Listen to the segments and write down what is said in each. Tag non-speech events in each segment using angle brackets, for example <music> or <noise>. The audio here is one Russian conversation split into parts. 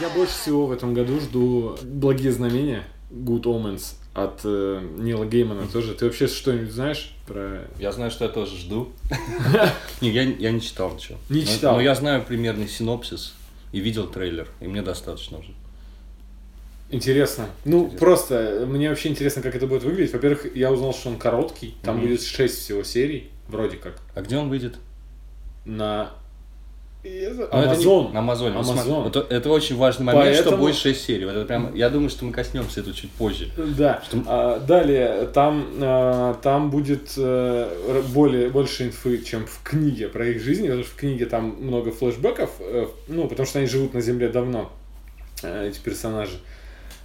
Я больше всего в этом году жду благие знамения Good Omens от э, Нила Геймана тоже. Ты вообще что-нибудь знаешь про... Я знаю, что я тоже жду. <laughs> Не, я, я не читал ничего. Не читал? Но я знаю примерный синопсис и видел трейлер, и мне достаточно уже. Интересно. Ну, Интересно. просто мне вообще интересно, как это будет выглядеть. Во-первых, я узнал, что он короткий. Там Мгм. будет 6 всего серий, вроде как. А где он выйдет? На... Ну, это не-. Ну, смотри, Amazon. вот это очень важный момент, что Поэтому- будет 6 серий. Вот это прям, я думаю, что мы коснемся этого чуть позже. Да. Что- А, далее, там, а, там будет р- более, больше инфы, чем в книге про их жизнь, потому что в книге там много флешбеков, э, ну, потому что они живут на Земле давно, э, эти персонажи.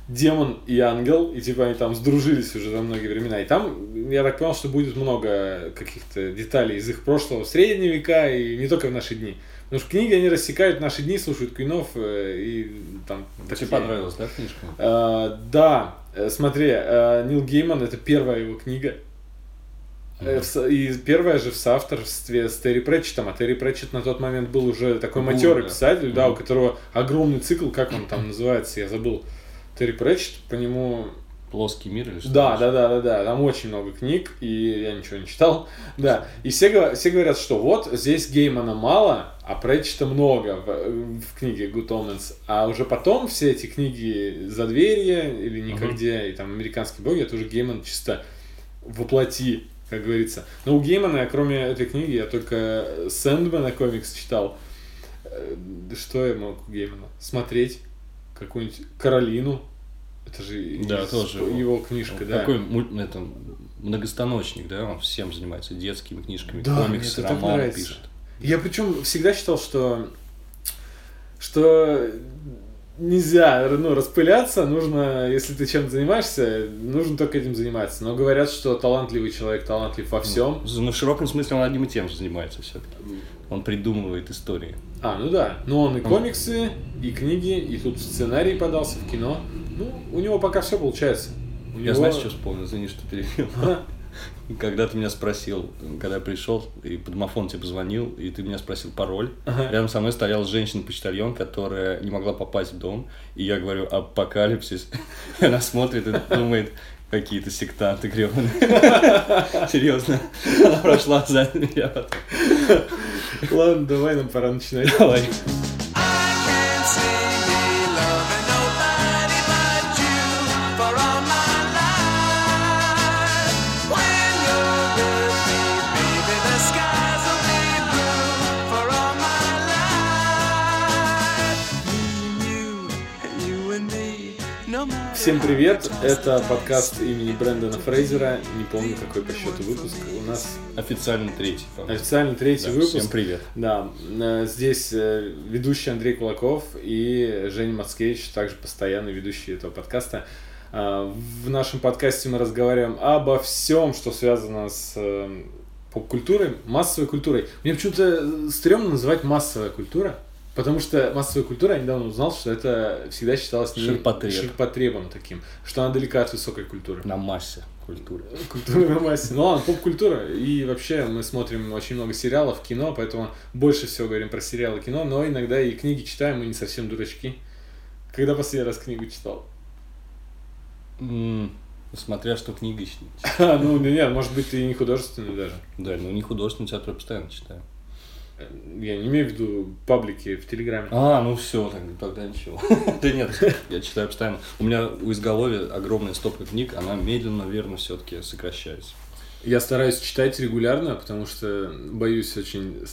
Демон и ангел, и типа они там сдружились уже за многие времена. И там, я так понял, что будет много каких-то деталей из их прошлого средние века и не только в наши дни. Потому что в книге они рассекают наши дни, слушают квинов э, и там Тебе такие- понравилась, да, книжка? Э, да, Э, смотри, Нил Гейман это первая его книга. И первая же в соавторстве с Терри Претчетом, а Терри Претчет на тот момент был уже такой Гуру, матерый да. писатель, да, у которого огромный цикл, как он там называется, я забыл. Терри Претчет, по нему... Плоский мир или что? Да, да, да, да, да, там очень много книг, и я ничего не читал. <laughs> Да, и все, все говорят, что вот здесь Геймана мало, а Претчета много в, в книге Good Omens. А уже потом все эти книги «Задверье» или «Никогде» и там «Американские боги» это уже Гейман чисто воплоти, как говорится. Но у Геймана, кроме этой книги, я только Сэндмена комикс читал. Э, Что я мог у Геймана? Смотреть какую-нибудь Каролину. Это же Да, тоже его, книжка, да. Такой муль- это, многостаночник, да, он всем занимается детскими книжками, Да, комиксы, романы пишет. Я причем всегда считал, что что нельзя ну, распыляться, нужно, если ты чем-то занимаешься, нужно только этим заниматься. Но говорят, что талантливый человек талантлив во всем. Ну, в широком смысле он одним и тем же занимается все-таки. Он придумывает истории. А, ну да. Но он и комиксы, и книги, и тут сценарий подался в кино. Ну, у него пока все получается. У Я него- знаешь, что вспомнил? Извини, что перебил. Когда ты меня спросил, когда я пришел, и по домофону тебе позвонил, и ты меня спросил пароль, Ага. рядом со мной стояла женщина-почтальон, которая не могла попасть в дом, и я говорю «апокалипсис». <laughs> Она смотрит и думает, какие-то сектанты гребаные. <laughs> Серьезно. Она прошла за меня. Ладно, давай нам пора начинать. Давай. Всем привет, это подкаст имени Брэндона Фрейзера, не помню какой по счету выпуск, у нас Официально третий. по-моему. официально третий Да, выпуск. Всем привет. Да, э, здесь э, ведущий Андрей Кулаков и Женя Мацкевич, также постоянный ведущий этого подкаста. А, В нашем подкасте мы разговариваем обо всем, что связано с э, поп-культурой, массовой культурой. Мне почему-то э, стрёмно называть массовая культура, потому что массовая культура, я недавно узнал, что это всегда считалось не- Ширпотреб. ширпотребом таким, что она далека от высокой культуры. На массе культуры. Культура на массе. Ну ладно, поп-культура. И вообще мы смотрим очень много сериалов, кино, поэтому больше всего говорим про сериалы, кино, но иногда и книги читаем, мы не совсем дурачки. Когда последний раз книгу читал? М, Смотря что книга ищет. <laughs> А, ну нет, может быть, ты и не художественный даже. Да, ну не художественную театр я постоянно читаю. Я не имею в виду паблики в Телеграме. А, ну все, тогда ничего. <laughs> Да нет, я читаю постоянно. У меня у изголовья огромная стопка книг, она медленно, верно, все-таки сокращается. Я стараюсь читать регулярно, потому что боюсь очень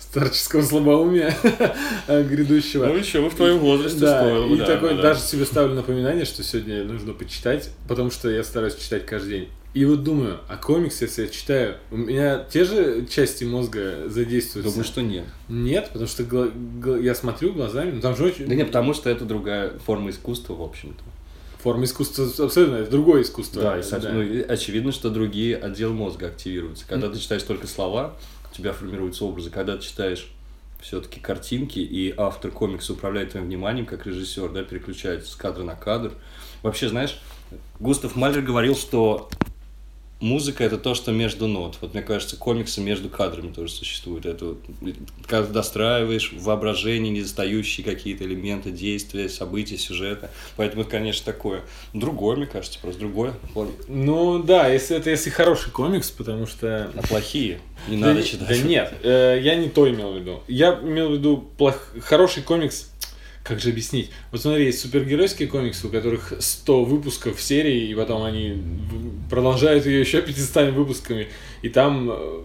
старческого слабоумия <laughs> грядущего. Ну еще в твоем возрасте Да, стоило и да, такой да, даже себе ставлю напоминание, что сегодня нужно почитать, потому что я стараюсь читать каждый день. И вот думаю, а комикс, если я читаю, у меня те же части мозга задействуются? Думаю, что нет. Нет, потому что гла- гла- я смотрю глазами, ну там же очень... Да нет, потому что это другая форма искусства, в общем-то. Форма искусства абсолютно, это другое искусство. Да, и, со- ну, очевидно, что другие отделы мозга активируются. Когда ты читаешь только слова, у тебя формируются образы. Когда ты читаешь все-таки картинки, и автор комикса управляет твоим вниманием, как режиссер, да, переключается с кадра на кадр. Вообще, знаешь, Густав Малер говорил, что музыка это то, что между нот. Вот мне кажется, комиксы между кадрами тоже существуют. Это вот, когда ты достраиваешь в воображении недостающие какие-то элементы действия, события, сюжета. Поэтому это, конечно, такое. Другое, мне кажется, просто другое. Ну да, если это если хороший комикс, потому что А плохие не надо читать. Да нет, э, я не то имел в виду. Я имел в виду хороший комикс. Как же объяснить? Вот смотри, есть супергеройские комиксы, у которых 100 выпусков серии, и потом они в- продолжают ее еще 500 выпусками. И там э,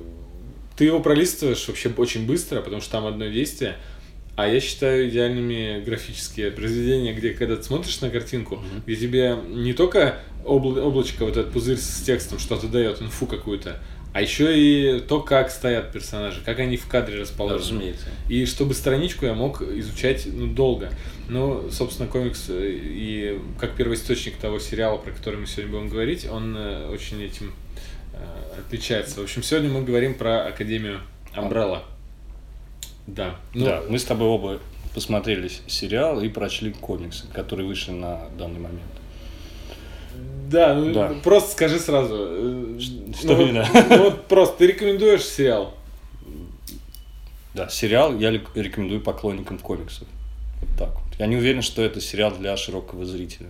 ты его пролистываешь вообще очень быстро, потому что там одно действие. А я считаю идеальными графические произведения, где когда ты смотришь на картинку, где тебе не только обла- облачко, вот этот пузырь с текстом что-то дает, инфу какую-то, а еще и то, как стоят персонажи, как они в кадре расположены. разумеется. И чтобы страничку я мог изучать ну, долго. Ну, собственно, комикс э, и как первоисточник того сериала, про который мы сегодня будем говорить, он э, очень этим э, отличается. В общем, сегодня мы говорим про Академию Амбрелла. Да. Ну, да, мы с тобой оба посмотрели сериал и прочли комиксы, которые вышли на данный момент. Да, ну, Да. просто скажи сразу. э, что ну, вот- именно? ну, вот просто, ты рекомендуешь сериал? Да, сериал я рекомендую поклонникам комиксов. Вот так вот. Я не уверен, что это сериал для широкого зрителя.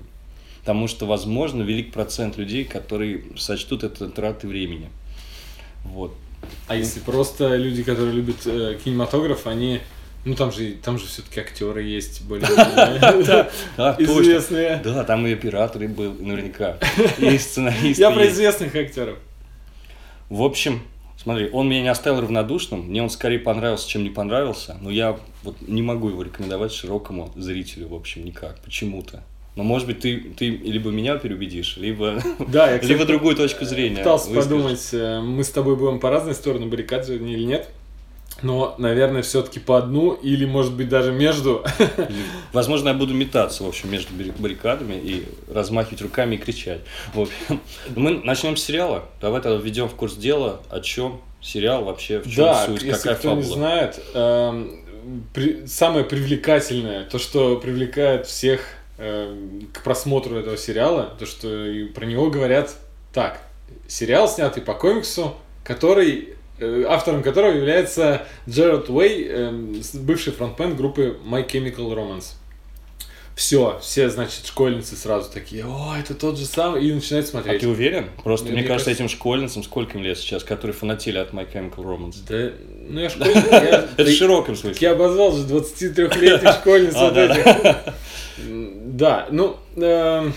Потому что, возможно, велик процент людей, которые сочтут это тратой времени. Вот. А если просто люди, которые любят э, кинематограф, они... Ну, там же, там же все-таки актеры есть более известные. Да, там и оператор и был, наверняка. И <laughs> сценарист. Я про известных актеров. В общем, смотри, он меня не оставил равнодушным. Мне он скорее понравился, чем не понравился. Но я вот не могу его рекомендовать широкому зрителю, в общем, никак. Почему-то. Но, может быть, ты, ты либо меня переубедишь, либо, Да, я, кстати, <laughs> либо другую точку зрения. пытался выскажешь. подумать, э, мы с тобой будем по разные стороны баррикад сегодня или нет. Но, наверное, все-таки по одну, или, может быть, даже между. Возможно, я буду метаться, в общем, между барри- баррикадами и размахивать руками и кричать. В общем, мы начнем с сериала. Давай тогда введем в курс дела, о чем сериал вообще, в чем Да, суть, если какая кто фабула. не знает, эм, при- самое привлекательное, то, что привлекает всех эм, к просмотру этого сериала, то, что про него говорят так. Сериал, снятый по комиксу, который автором которого является Джерард Уэй, эм, бывший фронтмен группы My Chemical Romance. Все, все, значит, школьницы сразу такие, о, это тот же самый, и начинают А смотреть. ты уверен? Просто, Мне- мне, кажется, кажется- этим школьницам сколько им лет сейчас, которые фанатели от My Chemical Romance? Да, ну я школьник, <laughs> Это в широком смысле. я обозвал же 23-летних школьниц <laughs> А, вот этих. Да, ну, эм,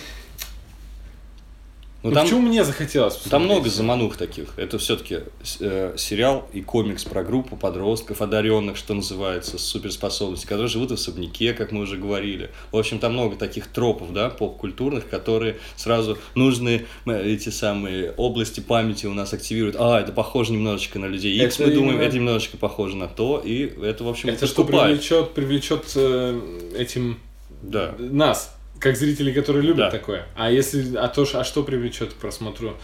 Ну, ну, там, почему мне захотелось там посмотреть? много заманух таких. Это все-таки сериал и комикс про группу подростков, одаренных, что называется, с суперспособностями, которые живут в особняке, как мы уже говорили. В общем, там много таких тропов, да, поп-культурных, которые сразу нужные э, эти самые области памяти у нас активируют. А, это похоже немножечко на людей X, Это мы думаем, именно- это немножечко похоже на то, и это, в общем, Это что привлечет, привлечет э, этим Да. нас, как зрителей, которые любят Да. такое. А если, а то, а что привлечет к просмотру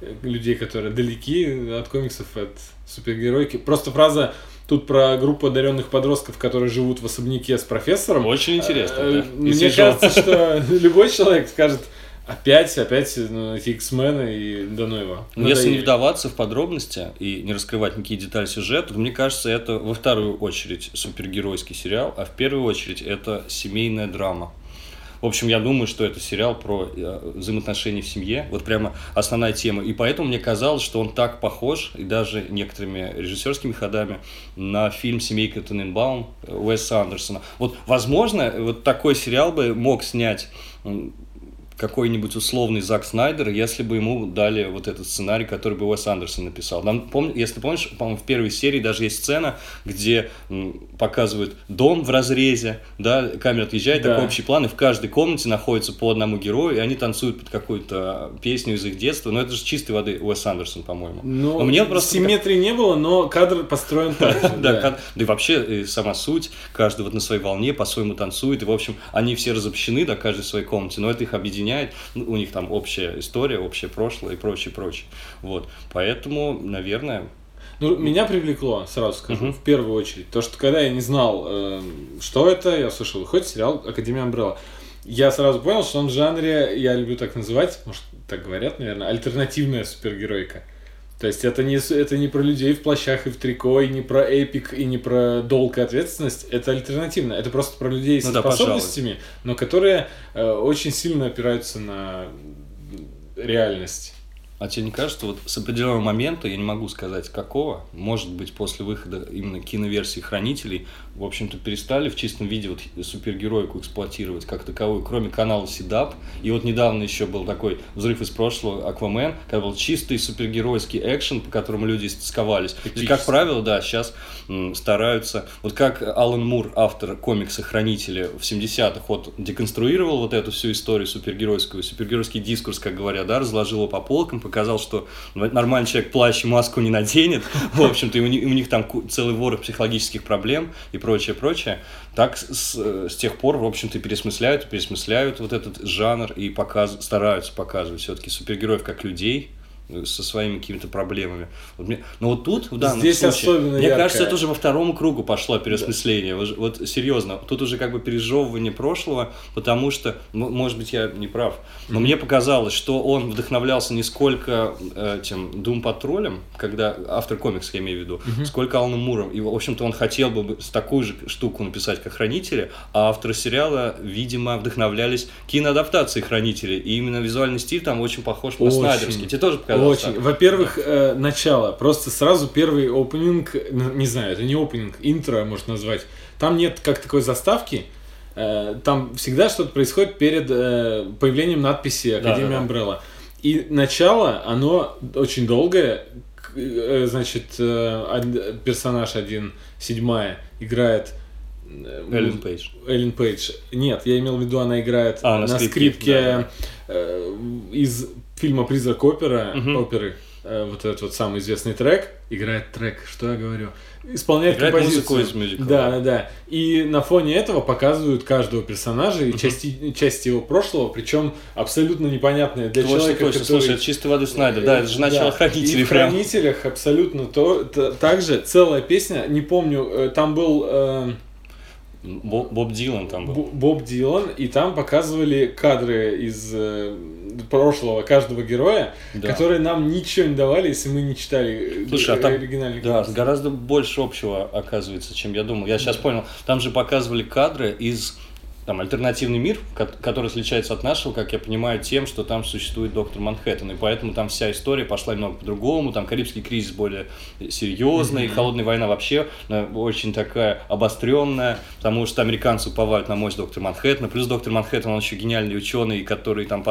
э, людей, которые далеки от комиксов, от супергеройки? Просто фраза тут про группу одаренных подростков, которые живут в особняке с профессором. Очень интересно, Э, да. Мне свежо. кажется, <laughs> что любой человек скажет, опять, опять ну, эти X-мены и да ну его. Но если не Надоели. вдаваться в подробности и не раскрывать никакие детали сюжета, то мне кажется, это во вторую очередь супергеройский сериал, а в первую очередь это семейная драма. В общем, я думаю, что это сериал про э, взаимоотношения в семье. Вот прямо основная тема. И поэтому мне казалось, что он так похож, и даже некоторыми режиссерскими ходами, на фильм «Семейка Тененбаум» Уэса Андерсона. Вот, возможно, вот такой сериал бы мог снять какой-нибудь условный Зак Снайдер, если бы ему дали вот этот сценарий, который бы Уэс Андерсон написал. Там, пом- если помнишь, по-моему, в первой серии даже есть сцена, где м, показывают дом в разрезе, да, камера отъезжает, Да. такой общий план, и в каждой комнате находится по одному герою, и они танцуют под какую-то песню из их детства. Но это же чистой воды Уэс Андерсон, по-моему. Ну, Но мне просто симметрии не было, но кадр построен так же. <laughs> да, да и вообще э, сама суть, каждый вот на своей волне по-своему танцует, и, в общем, они все разобщены, да, каждый в своей комнате, но это их объединяет, Ну, у них там общая история, общее прошлое и прочее, прочее. Вот, поэтому, наверное, Ну, меня привлекло, сразу скажу, Мгм. в первую очередь. То, что когда я не знал, э, что это, я услышал, выходит сериал Академия Амбрелла. я сразу понял, что он в жанре, я люблю так называть, может, так говорят, наверное, альтернативная супергеройка. То есть это не, это не про людей в плащах и в трико, и не про эпик, и не про долг и ответственность. Это альтернативно. Это просто про людей с Ну да, способностями, но которые э, очень сильно опираются на реальность. А тебе не кажется, вот с определенного момента, я не могу сказать какого, может быть, после выхода именно киноверсии «Хранителей», в общем-то, перестали в чистом виде вот супергероику эксплуатировать как таковую, кроме канала Сидап. И вот недавно еще был такой взрыв из прошлого «Аквамен», когда был чистый супергеройский экшен, по которому люди истосковались. То есть, как правило, да, сейчас м, стараются, вот как Алан Мур, автор комикса «Хранители» в 70-х, вот деконструировал вот эту всю историю супергеройскую, супергеройский дискурс, как говорят, да, разложил его по полкам, показал, что нормальный человек плащ и маску не наденет, <laughs> в общем-то, и у них, у них там целый ворох психологических проблем и прочее, прочее. Так с, с- с тех пор, в общем-то, пересмысляют, пересмысляют вот этот жанр и показ, стараются показывать все-таки супергероев как людей, э, со своими какими-то проблемами. Вот мне- но вот тут, в данном Здесь случае, особенно мне яркое. кажется, это уже во втором кругу пошло переосмысление. Вот, вот серьезно, тут уже как бы пережевывание прошлого, потому что, может быть, я не прав, но мне показалось, что он вдохновлялся не сколько э, этим Doom Патрулем, когда автор комикса, я имею в виду, сколько Аланом Муром. И, в общем-то, он хотел бы такую же штуку написать, как Хранители, а авторы сериала, видимо, вдохновлялись киноадаптацией Хранителей. И именно визуальный стиль там очень похож на снайдерский. Тебе тоже показалось Очень. так? Во-первых, э, начало. Просто сразу первый опенинг, н- не знаю, это не опенинг, интро можно назвать. Там нет как такой заставки. Э, Там всегда что-то происходит перед э, появлением надписи Академия Да-да-да. Umbrella. И начало, оно очень долгое. Э, Значит, персонаж один, седьмая, играет... э, Эллен Пейдж. Эллен Пейдж. Нет, я имел в виду, она играет А, на на, скрипке, скрипке, да. э, из фильма «Призрак опера», Мгм. оперы. э, вот этот вот самый известный трек. Играет трек, что я говорю? Исполняет Играет композицию. музыку из мюзикла. Да, да, да. И на фоне этого показывают каждого персонажа и Мгм. части, части его прошлого, причем абсолютно непонятные для Точно, человека, точно. который... Слушай, это чистой воды Снайдер. Да, это же начало Да. хранителей И в прям. хранителях абсолютно то, т- также целая песня, не помню, там был э, Боб, Боб Дилан там был. Боб Дилан, и там показывали кадры из э, прошлого каждого героя, Да. которые нам ничего не давали, если мы не читали э, Слушай, а там- оригинальный Да, гораздо больше общего оказывается, чем я думал. Я сейчас понял. Там же показывали кадры из там альтернативный мир, ко- который отличается от нашего, как я понимаю, тем, что там существует доктор Манхэттен, и поэтому там вся история пошла немного по-другому, там Карибский кризис более серьезный, холодная война вообще э, очень такая обостренная, потому что американцы уповают на мощь доктора Манхэттена, плюс доктор Манхэттен, он еще гениальный ученый, который там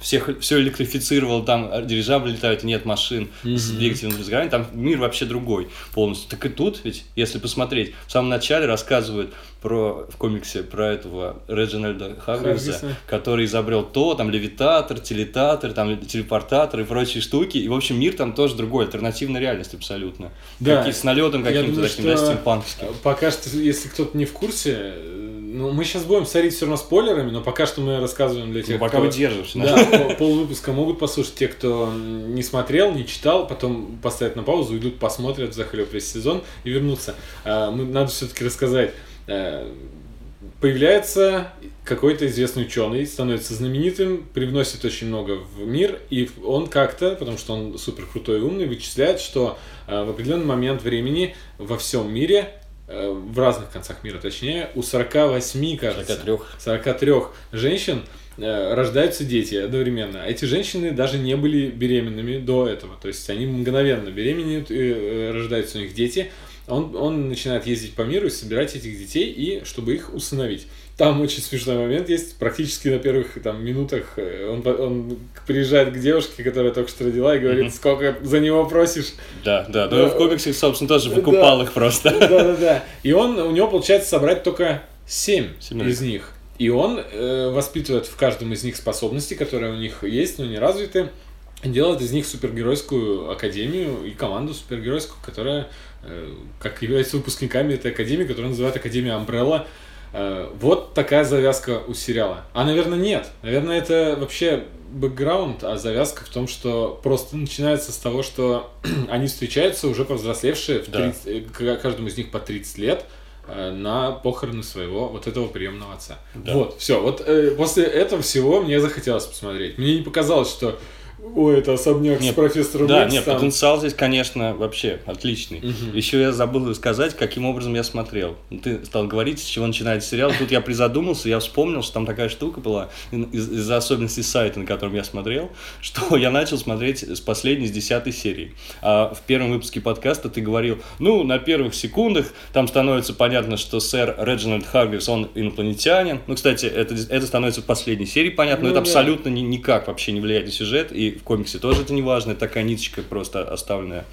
всех, все электрифицировал, там дирижабли летают, нет машин с двигателем сгорания, там мир вообще другой полностью. Так и тут, ведь, если посмотреть, в самом начале рассказывают про, в комиксе про этого Реджинальда Хаггиса. который изобрел то, там, левитатор, телетатор, там, телепортатор и прочие штуки, и, в общем, мир там тоже другой, альтернативная реальность абсолютно. Да. Какие- с налетом каким-то таким, да, что стимпанковским. Пока что, если кто-то не в курсе, ну, мы сейчас будем сорить все равно спойлерами, но пока что мы рассказываем для Ну, тех, пока кто... вы держишься. Да, <laughs> пол- полвыпуска могут послушать те, кто не смотрел, не читал, потом поставят на паузу, идут, посмотрят, захлеб весь сезон и вернутся. А, мы, надо все-таки рассказать. Э, Появляется какой-то известный ученый, становится знаменитым, привносит очень много в мир, и он как-то, потому что он супер крутой и умный, вычисляет, что э, в определенный момент времени во всем мире, в разных концах мира точнее, у 48, кажется, 43. 43 женщин э, рождаются дети одновременно. А Эти женщины даже не были беременными до этого. То есть они мгновенно беременеют и э, рождаются у них дети. Он, он начинает ездить по миру и собирать этих детей, и чтобы их усыновить. Там очень смешной момент есть, практически на первых там, минутах э, он, он приезжает к девушке, которая только что родила, и говорит, Мгм. сколько за него просишь. Да, да, Да. да. в комиксе, собственно, тоже выкупал Да. их просто. <laughs> Да-да-да. И он, у него получается собрать только 7 Семерых. из них. И он э, воспитывает в каждом из них способности, которые у них есть, но не развиты. Делает из них супергеройскую академию и команду супергеройскую, которая, э, как является выпускниками этой академии, которую называют Академия Umbrella. Э, вот такая завязка у сериала. А, наверное, нет. Наверное, это вообще бэкграунд, а завязка в том, что просто начинается с того, что <clears throat> они встречаются уже повзрослевшие, в Да. 30, э, к- каждому из них по 30 лет, э, на похороны своего вот этого приемного отца. Да. Вот, все. Вот э, после этого всего мне захотелось посмотреть. Мне не показалось, что ой, это особняк Нет, с профессором Да, Икс нет, там». потенциал здесь, конечно, вообще отличный. Еще я забыл сказать, каким образом я смотрел. Ты стал говорить, с чего начинается сериал. Тут я призадумался, я вспомнил, что там такая штука была из- из-за особенностей сайта, на котором я смотрел, <laughs> что я начал смотреть с последней, с десятой серии. А в первом выпуске подкаста ты говорил, ну, на первых секундах там становится понятно, что сэр Реджинальд Харгривс, он инопланетянин. Ну, кстати, это, это становится в последней серии понятно, но Ну это да. абсолютно ни- никак вообще не влияет на сюжет, и в комиксе тоже это не важно, это такая ниточка просто оставленная.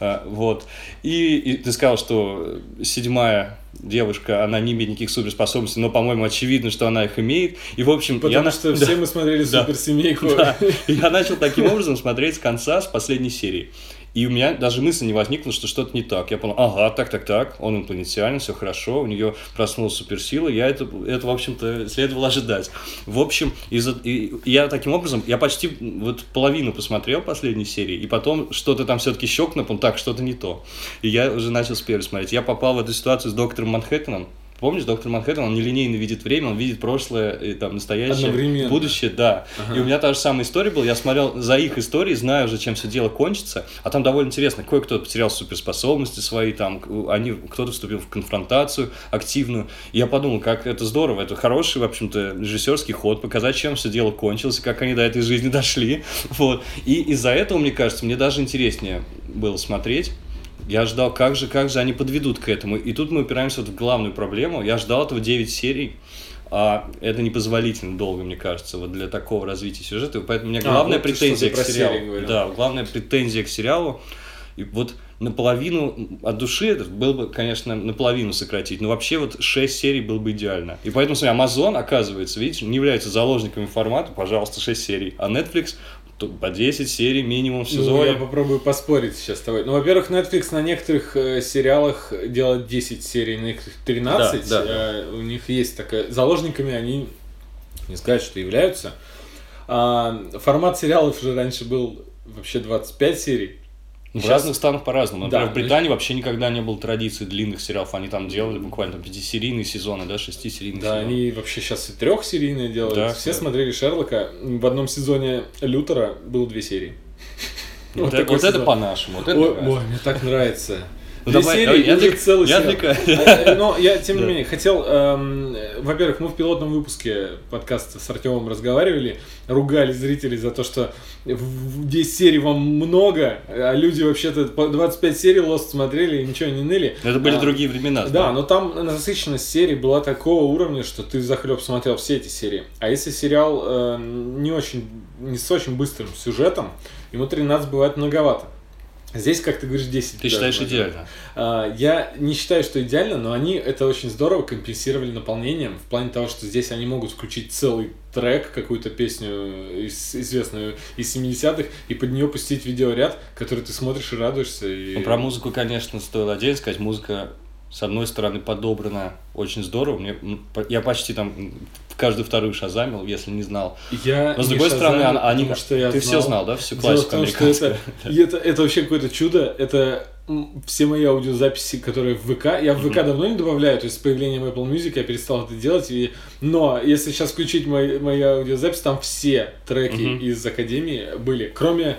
А, Вот. И, и ты сказал, что седьмая девушка, она не имеет никаких суперспособностей, но, по-моему, очевидно, что она их имеет. И, в общем, Потому я на- что Да. <laughs> все мы смотрели Да. суперсемейку. Да. И я начал таким образом смотреть с конца, с последней серии. И у меня даже мысль не возникла, что что-то не так. Я понял, ага, так, так, так, он инопланетянин, все хорошо, у нее проснулась суперсила, я это, это, в общем-то, следовало ожидать. В общем, из-за, и я таким образом, я почти вот половину посмотрел последней серии, и потом что-то там все-таки щелкнул, потом так, что-то не то. И я уже начал с первой смотреть. Я попал в эту ситуацию с доктором Манхэттеном, Помнишь, доктор Манхэттен, он нелинейно видит время, он видит прошлое, и, там, настоящее, Одновременно. будущее, да. Ага. И у меня та же самая история была. Я смотрел за их историей, знаю уже, чем все дело кончится. А там довольно интересно. Кое-кто потерял суперспособности свои, там, они, кто-то вступил в конфронтацию активную. И я подумал, как это здорово. Это хороший, в общем-то, режиссерский ход. Показать, чем все дело кончилось, и как они до этой жизни <laughs> дошли. Вот. И из-за этого, мне кажется, мне даже интереснее было смотреть. Я ждал, как же, как же они подведут к этому. И тут мы упираемся вот в главную проблему. Я ждал этого 9 серий. А это непозволительно долго, мне кажется, вот для такого развития сюжета. И Поэтому у меня А, главная вот ты претензия к сериалу. Да, главная претензия к сериалу. И вот наполовину от души это было бы, конечно, наполовину сократить. Но вообще вот 6 серий было бы идеально. И поэтому, смотри, Amazon, оказывается, видите, не является заложниками формата, пожалуйста, 6 серий. А Netflix по 10 серий минимум в Ну, сезоне. я попробую поспорить сейчас с тобой. Ну, во-первых, Netflix на некоторых э, сериалах делает 10 серий, на некоторых 13. Да, да, Э, у них есть такая... Заложниками они, не сказать, что являются. А, формат сериалов же раньше был вообще 25 серий. В Щас- разных странах по-разному. Например, Да, в Британии вообще никогда не было традиции длинных сериалов. Они там делали буквально там, пятисерийные сезоны, да, шестисерийные Да, сезоны. они вообще сейчас и трехсерийные делают. Да, Все да. смотрели Шерлока. В одном сезоне Лютера было две серии. Вот, это, по-нашему. Вот это Ой, нравится. ой, мне так нравится. Ну, Две давай, серии, я отвлек- целый я сериал. отвлекаю. Э, Но я, тем не Да. менее, хотел... эм, э, Во-первых, мы в пилотном выпуске подкаста с Артемом разговаривали, ругали зрителей за то, что в- в 10 серий вам много, а люди вообще-то по 25 серий Lost смотрели и ничего не ныли. Это были А, другие времена. Да, но там насыщенность серий была такого уровня, что ты захлеб смотрел все эти серии. А если сериал э, не очень, не с очень быстрым сюжетом, ему 13 бывает многовато. Здесь, как ты говоришь, 10. Ты даже считаешь можно. идеально? А, Я не считаю, что идеально, но они это очень здорово компенсировали наполнением в плане того, что здесь они могут включить целый трек, какую-то песню из- известную из 70-х, и под нее пустить видеоряд, который ты смотришь и радуешься. И... Ну, про музыку, конечно, стоило отдельно сказать. Музыка, с одной стороны, подобрана очень здорово. Мне, я почти там каждую вторую шазамил, если не знал. Я Но с другой стороны, шазамил, она- они, потому что я ты все знал, да, всю Дело в классику том, что это, это, это вообще какое-то чудо. Это все мои аудиозаписи, которые в ВК. Я в ВК давно не добавляю, то есть с появлением Apple Music я перестал это делать. И, но если сейчас включить мои, мои аудиозаписи, там все треки Мгм. из Академии были, кроме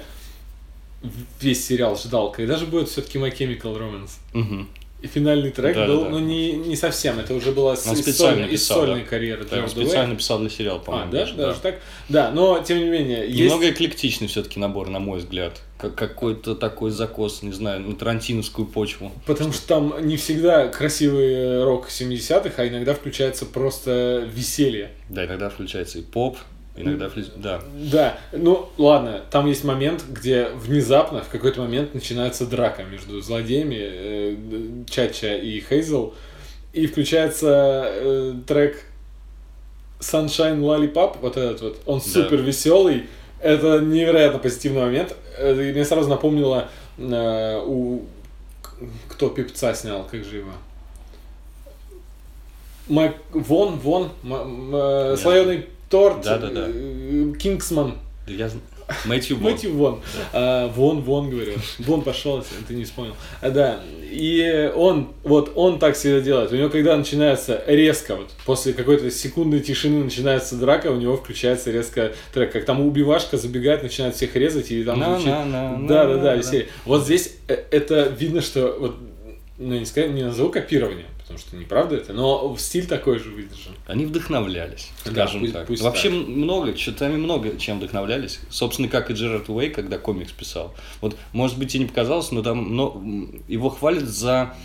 весь сериал ждал, когда же будет все-таки My Chemical Romance. Мгм. И финальный трек Да, был, да, да. ну не, не совсем, это уже была с, из, специально сольной, из писал, сольной да. карьеры Да, он специально писал для сериала, А, по-моему. да, даже, даже так? Да, но тем не менее, есть... Немного эклектичный все-таки набор, на мой взгляд. Как какой-то такой закос, не знаю, на тарантиновскую почву. Потому что там не всегда красивый рок 70-х, а иногда включается просто веселье. Да, иногда включается и поп, иногда включается... Да. Да, ну ладно, там есть момент, где внезапно в какой-то момент начинается драка между злодеями э, Чача и Хейзел, и включается э, трек Sunshine Lollipop, вот этот вот, он Да. супер веселый, это невероятно позитивный момент. Э, и мне сразу напомнило э, у кто певца снял, как же его? Майк Вон, Вон, м- м- э, слоеный торт, Да-да-да. э, Кингсман. Я... Мэтью Вон. Мэтью Вон. А, Вон, Вон, говорю. Вон пошел, ты не вспомнил. А, да. И он, вот он так всегда делает. У него, когда начинается резко, вот после какой-то секунды тишины начинается драка, у него включается резко трек. Как там убивашка забегает, начинает всех резать, и там На, звучит- на, на, Да, да, да, веселье. Вот здесь э, это видно, что вот, ну, не, сказать, не назову копирование, потому что неправда это, но стиль такой же выдержан. Они вдохновлялись, Да, скажем пусть- так. пусть Вообще так. много, что-то много чем вдохновлялись. Собственно, как и Джерард Уэй, когда комикс писал. Вот, может быть, тебе не показалось, но там м, его хвалят за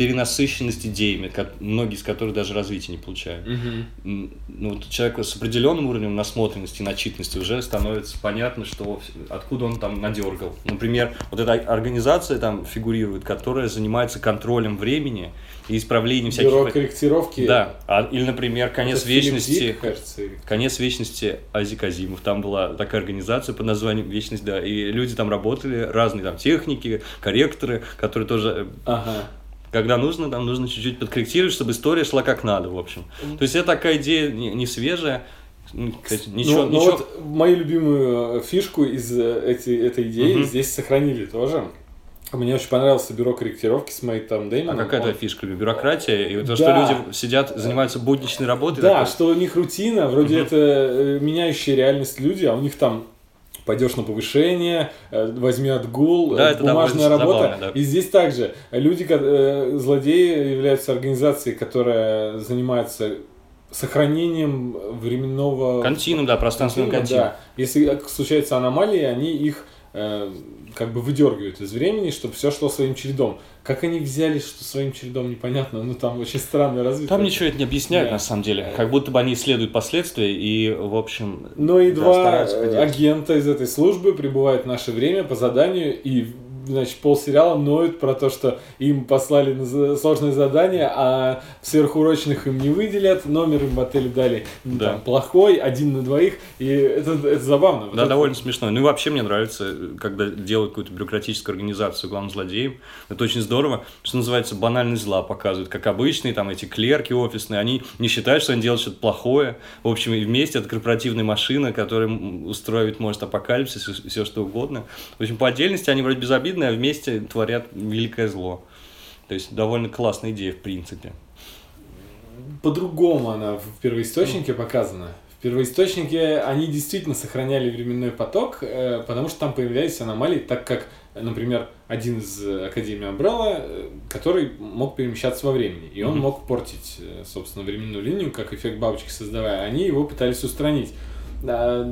перенасыщенность идеями, ко- многие из которых даже развития не получают. М, Ну, вот человеку с определенным уровнем насмотренности, начитанности уже становится понятно, что откуда он там надергал. Например, вот эта организация там фигурирует, которая занимается контролем времени и исправлением всяких... Бюро корректировки. Да, а- или, например, конец Это Филипп вечности. Дик, кажется, Конец вечности Ази Казимов. Там была такая организация под названием Вечность, да. И люди там работали, разные там техники, корректоры, которые тоже, э, Ага. Когда нужно, там нужно чуть-чуть подкорректировать, чтобы история шла как надо, в общем. То есть это такая идея не, свежая. Ну, кстати, Ничего, ну, ну ничего. вот мою любимую э, фишку из э, эти, этой идеи Мгм. здесь сохранили тоже. Мне очень понравился бюро корректировки с Мэйтом А Дэймоном. какая Он- твоя фишка? Бюрократия? И то, Да. что люди сидят, занимаются будничной работой? Да, такой? что у них рутина, вроде Мгм. это э, меняющие реальность люди, а у них там пойдешь на повышение, э, возьми отгул, Да, это бумажная довольно работа. забавно, да. И здесь также люди, э, злодеи являются организацией, которая занимается сохранением временного Континуум, да, пространственный континуум. Да. Если случаются аномалии, они их э, как бы выдергивают из времени, чтобы все шло своим чередом. Как они взяли, что своим чередом, непонятно. Ну, там очень странно развито. Там ничего это не объясняет, Да. на самом деле. Как будто бы они исследуют последствия и, в общем... Но и да, два агента из этой службы прибывают в наше время по заданию и значит, полсериала ноют про то, что им послали сложное задание, а сверхурочных им не выделят, номер им в отеле дали м, Да. там, плохой, один на двоих, и это, это забавно. Вот Да, это- довольно смешно. Ну и вообще мне нравится, когда делают какую-то бюрократическую организацию главным злодеем. Это очень здорово. Что называется, банальность зла показывают. Как обычные, там эти клерки офисные, они не считают, что они делают что-то плохое. В общем, и вместе это корпоративная машина, которая м, устроить может апокалипсис и все что угодно. В общем, по отдельности они вроде безобидные, а вместе творят великое зло. То есть довольно классная идея, в принципе. по-другому она в первоисточнике показана. В первоисточнике они действительно сохраняли временной поток, э, потому что там появлялись аномалии, так как, например, один из э, Академии Амбрелла, э, который мог перемещаться во времени, и он мог портить, собственно, временную линию, как эффект бабочки создавая. Они его пытались устранить. А,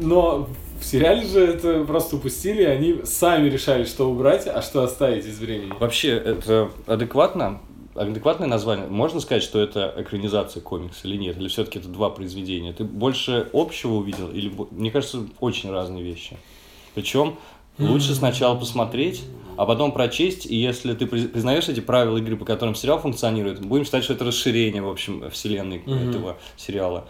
Но сериале же это просто упустили, они сами решали, что убрать, а что оставить из времени. Вообще, это адекватно? Адекватное название? Можно сказать, что это экранизация комикса или нет? Или все-таки это два произведения? Ты больше общего увидел? Или, мне кажется, очень разные вещи. Причем лучше сначала посмотреть, а потом прочесть, и если ты при- признаешь эти правила игры, по которым сериал функционирует, будем считать, что это расширение, в общем, вселенной этого сериала.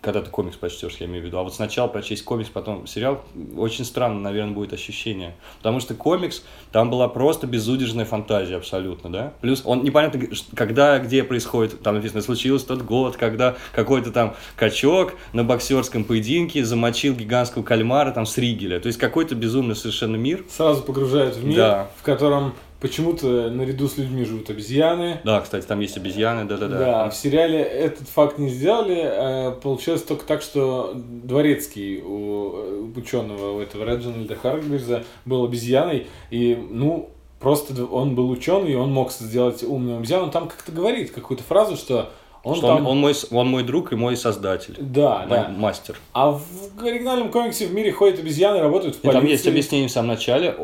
Когда ты комикс прочтешь, я имею в виду. А вот сначала прочесть комикс, потом сериал, очень странно, наверное, будет ощущение. Потому что комикс, там была просто безудержная фантазия абсолютно, да? Плюс он непонятно, когда, где происходит, там написано, случилось тот год, когда какой-то там качок на боксерском поединке замочил гигантского кальмара там с Ригеля. То есть какой-то безумный совершенно мир. Сразу погружают в мир, Да. в котором почему-то наряду с людьми живут обезьяны. Да, кстати, там есть обезьяны, да-да-да. Да, в сериале этот факт не сделали. э, Получилось только так, что дворецкий у ученого у этого Реджинальда Харгриза был обезьяной, и, ну, просто он был ученый, и он мог сделать умную обезьяну. Он там как-то говорит какую-то фразу, что он Что там... он, он мой, он мой друг и мой создатель. Да, Мой да. Мастер. А в оригинальном комиксе в мире ходят обезьяны, работают в И полиции. там есть объяснение в самом начале,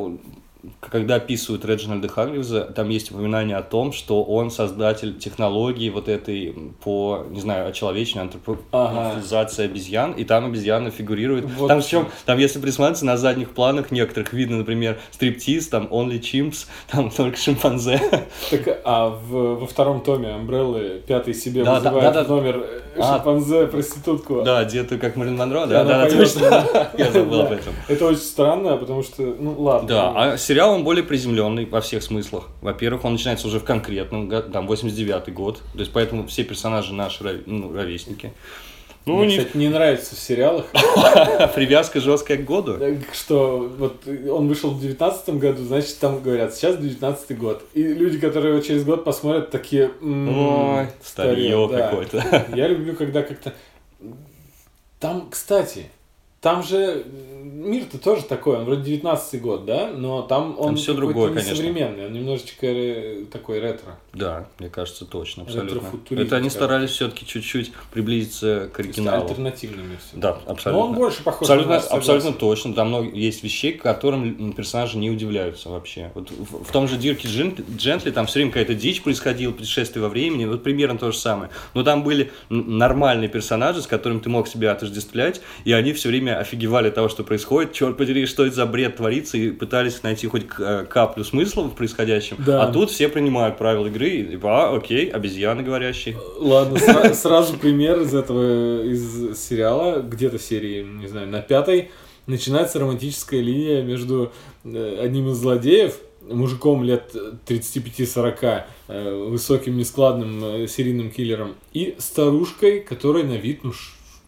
когда описывают Реджинальда Харгривза, там есть упоминание о том, что он создатель технологии вот этой по, не знаю, очеловечению, антропофизации обезьян, и там обезьяны фигурируют. Вот. Там причем, там если присмотреться, на задних планах некоторых видно, например, стриптиз, там Only Chimps, <laughs> там только шимпанзе. Так, а в- во втором томе Амбреллы пятый себе Да, вызывает да, да. номер э, А. шимпанзе проститутку. Да, одетую как Мэрин Монро, да, да, да, точно. <laughs> Я забыл об этом. Это очень странно, потому что, ну ладно. Да, а сериал он более приземленный во всех смыслах. Во-первых, он начинается уже в конкретном, там, 89-й год, то есть поэтому все персонажи наши ну, ровесники. Ну, Мне, не- кстати, не нравится в сериалах, <laughs> Привязка жесткая к году. что вот он вышел в девятнадцатом году, значит, там говорят, сейчас девятнадцатый год. И люди, которые его через год посмотрят, такие... «М, Ой, старье какое-то. Я люблю, когда как-то... Там, кстати, там же мир-то тоже такой, он вроде 19 год, да? Но там он другое, не конечно. современный, он немножечко такой ретро. Да, мне кажется, точно, абсолютно. Это они старались все-таки чуть-чуть приблизиться к оригиналу. Альтернативный мир всё. Да, абсолютно. Но он больше похож Абсолютно, на согласен. абсолютно точно. Там много есть вещей, которым персонажи не удивляются вообще. Вот в, в том же Дирке Джен- Джентли там все время какая-то дичь происходила, путешествие во времени, вот примерно то же самое. Но там были нормальные персонажи, с которыми ты мог себя отождествлять, и они все время офигевали от того, что происходит. Черт подери, что это за бред творится, и пытались найти хоть э, каплю смысла в происходящем. Да. А тут все принимают правила игры, и типа, а, окей, обезьяны говорящие. Ладно, <laughs> сра- сразу пример из этого, из сериала, где-то серии, не знаю, на пятой, начинается романтическая линия между э, одним из злодеев, мужиком лет 35-40, э, высоким, нескладным серийным киллером, и старушкой, которой на вид, ну,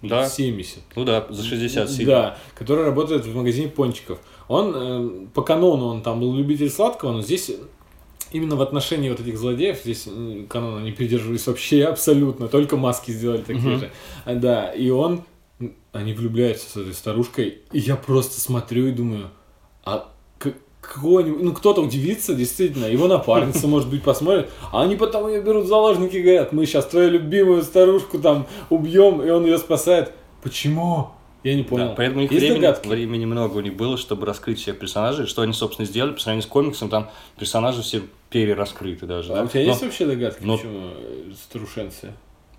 Да. 70. Ну да, за 60 сильно. Да, который работает в магазине пончиков. Он, э, по канону, он там был любитель сладкого, но здесь именно в отношении вот этих злодеев, здесь м, канона не придерживались вообще абсолютно, только маски сделали такие Мгм. же. А, Да, и он, они влюбляются с этой старушкой, и я просто смотрю и думаю, а к- какой-нибудь, ну кто-то удивится, действительно, его напарница, может быть, посмотрит, а они потом ее берут в заложники и говорят, мы сейчас твою любимую старушку там убьем, и он ее спасает. Почему? Я не понял. Да, поэтому у них Есть времени, догадки? времени много у них было, чтобы раскрыть всех персонажей. Что они, собственно, сделали по сравнению с комиксом, там персонажи все перераскрыты даже. А да. у тебя Но есть вообще догадки, но- почему старушенцы?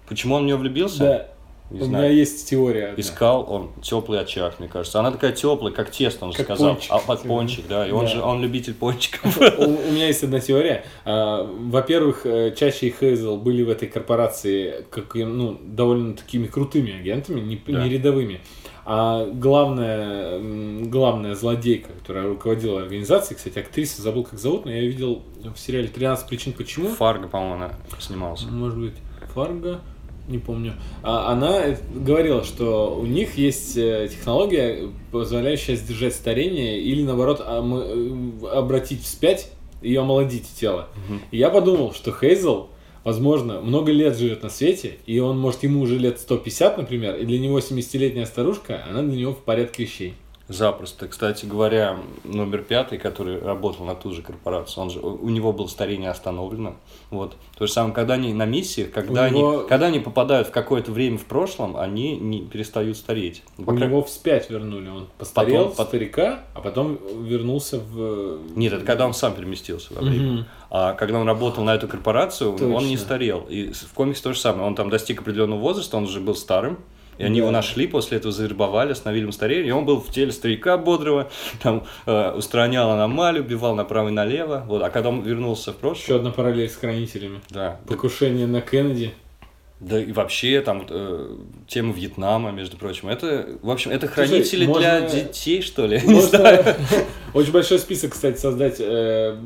Почему он в нее влюбился? Да, Не у знаю. меня есть теория. одна. Искал он теплый очаг, мне кажется. Она такая теплая, как тесто, он Как сказал. пончик. А под пончик, да. И он Да. же он любитель пончиков. <laughs> У, у меня есть одна теория. А, Во-первых, э, Чаще и Хейзел были в этой корпорации как, ну, довольно такими крутыми агентами, не, Да. не рядовыми. А главная, главная злодейка, которая руководила организацией, кстати, актриса, забыл как зовут, но я видел в сериале «13 причин почему». Фарго, по-моему, она снимался. Может быть, Фарго, не помню. А, она э, говорила, что у них есть э, технология, позволяющая сдержать старение или, наоборот, ом- э, обратить вспять и омолодить тело. Мгм. И я подумал, что Хейзел, возможно, много лет живет на свете, и он, может, ему уже лет 150, например, и для него 70-летняя старушка, она для него в порядке вещей. Запросто. Кстати говоря, номер пятый, который работал на ту же корпорацию, он же, у него было старение остановлено. Вот. То же самое, когда они на миссиях, когда, У они, него- когда они попадают в какое-то время в прошлом, они не перестают стареть. У По крайней- него вспять вернули. Он постарел Потом- пот- старика, а потом вернулся в... Нет, это когда он сам переместился во время. А когда он работал на эту корпорацию, он Точно. не старел. И в комиксе то же самое. Он там достиг определенного возраста, он уже был старым. И они его нашли, после этого завербовали, остановили старение. И он был в теле старика бодрого, там э, устранял аномалию, убивал направо и налево. Вот. А когда он вернулся в Еще прошлое, одна параллель с хранителями. да, Покушение на Кеннеди. да и вообще там э, тема Вьетнама, между прочим. Это, в общем, это Слушай, хранители для можно- детей, что ли? <laughs> Не знаю. Можно <laughs> очень большой список, кстати, создать э,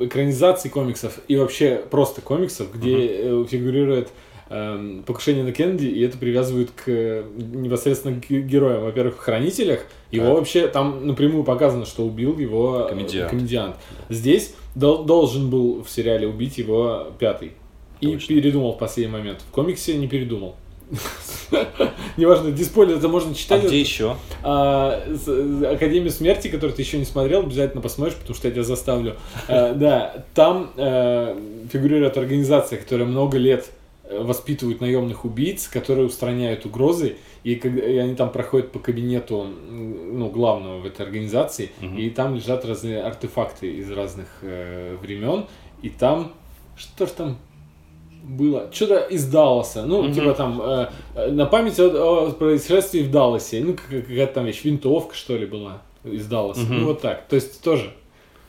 экранизаций комиксов и вообще просто комиксов, где э, фигурирует эм, покушение на Кеннеди, и это привязывают к э, непосредственно к героям. Во-первых, в хранителях его Так. вообще там напрямую показано, что убил его э, Комедиант. комедиант. Здесь дол- должен был в сериале убить его пятый. И Точно. передумал в последний момент. В комиксе не передумал. <laughs> Неважно, диспойлер, это можно А читать. где еще? А, с- Академию смерти, которую ты еще не смотрел, обязательно посмотришь, потому что я тебя заставлю. А, Да, там э, фигурирует организация, которая много лет э, воспитывают наемных убийц, которые устраняют угрозы, и, когда- и они там проходят по кабинету ну, главного в этой организации, Мгм. и там лежат разные артефакты из разных э, времен, и там что ж там было? Что-то из Далласа. Ну, Мгм. типа там э, э, на память о, о происшествии в Далласе. Ну, как- какая-то там вещь, винтовка, что ли, была из Далласа. Мгм. Ну, вот так. То есть тоже.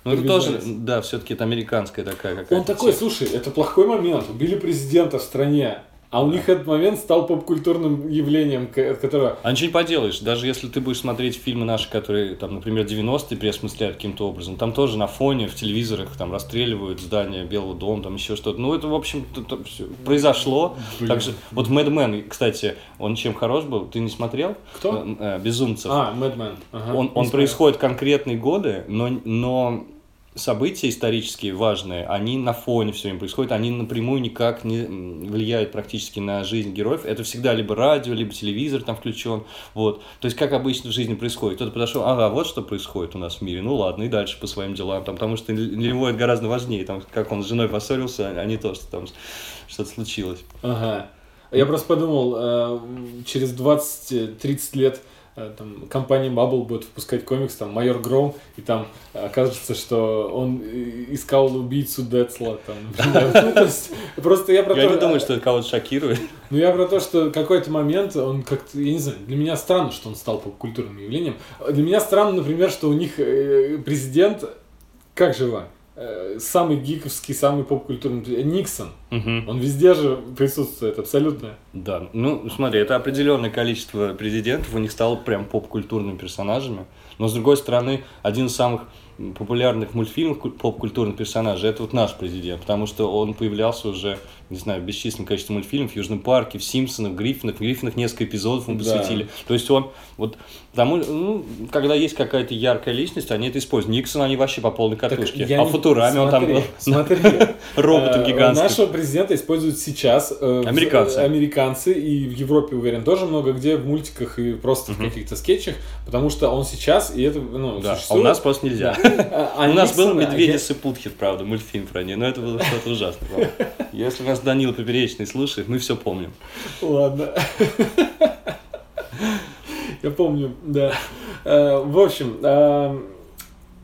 Ну, это тоже, да, все-таки это американская такая какая-то. Он такой, слушай, это плохой момент. Убили президента в стране. А у них этот момент стал попкультурным явлением, к- от которого... А ничего не поделаешь, даже если ты будешь смотреть фильмы наши, которые, там, например, 90-е переосмысляют каким-то образом, там тоже на фоне в телевизорах там расстреливают здание Белого дома, там еще что-то. Ну, это, в общем, всё произошло. Блин. Так же, вот Мэдмен, кстати, он чем хорош был? Ты не смотрел? Кто? Э, э, Безумцев. А, Мэдмен. Ага, он он происходит конкретные годы, но, но события исторические важные, они на фоне все время происходят, они напрямую никак не влияют практически на жизнь героев. Это всегда либо радио, либо телевизор там включен. Вот. То есть, как обычно в жизни происходит. Кто-то подошел, ага, вот что происходит у нас в мире. Ну ладно, и дальше по своим делам. Там, потому что для него это гораздо важнее. Там, как он с женой поссорился, а не то, что там что-то случилось. Ага. Я просто подумал, э, через 20-30 лет там, компания Bubble будет выпускать комикс, там, Майор Гром, и там окажется, что он э, искал убийцу Децла, там. <laughs> Ну, просто я про Я то- не думаю, что это кого-то шокирует. Ну, я про то, что какой-то момент, он как-то, я не знаю, для меня странно, что он стал попкультурным явлением. Для меня странно, например, что у них э, президент, как Э, самый гиковский, самый попкультурный, Никсон. Мгм. Он везде же присутствует, абсолютно. Да, ну смотри, это определенное количество президентов, у них стало прям поп-культурными персонажами. Но с другой стороны, один из самых популярных мультфильмов куль- поп-культурных персонажей это вот наш президент, потому что он появлялся уже, не знаю, в бесчисленном количестве мультфильмов в Южном парке, в Симпсонах, в Гриффинах, в Гриффинах несколько эпизодов мы Да. посвятили. То есть он, вот, тому, ну, когда есть какая-то яркая личность, они это используют. Никсон они вообще по полной катушке. а не- в Футураме он там смотри, был Смотри. <laughs> роботом Э, гигантским. Нашего президента используют сейчас. э, Американцы. Американцы. И в Европе, уверен, тоже много где в мультиках и просто в каких-то скетчах. Потому что он сейчас, и это, ну, Да, а у существует. нас просто нельзя. У нас был Медведец и Путхит, правда, мультфильм про них, но это было что-то ужасное. Если нас Данила Поперечный слушает, мы все помним. Ладно. Я помню, да. Э, В общем, э,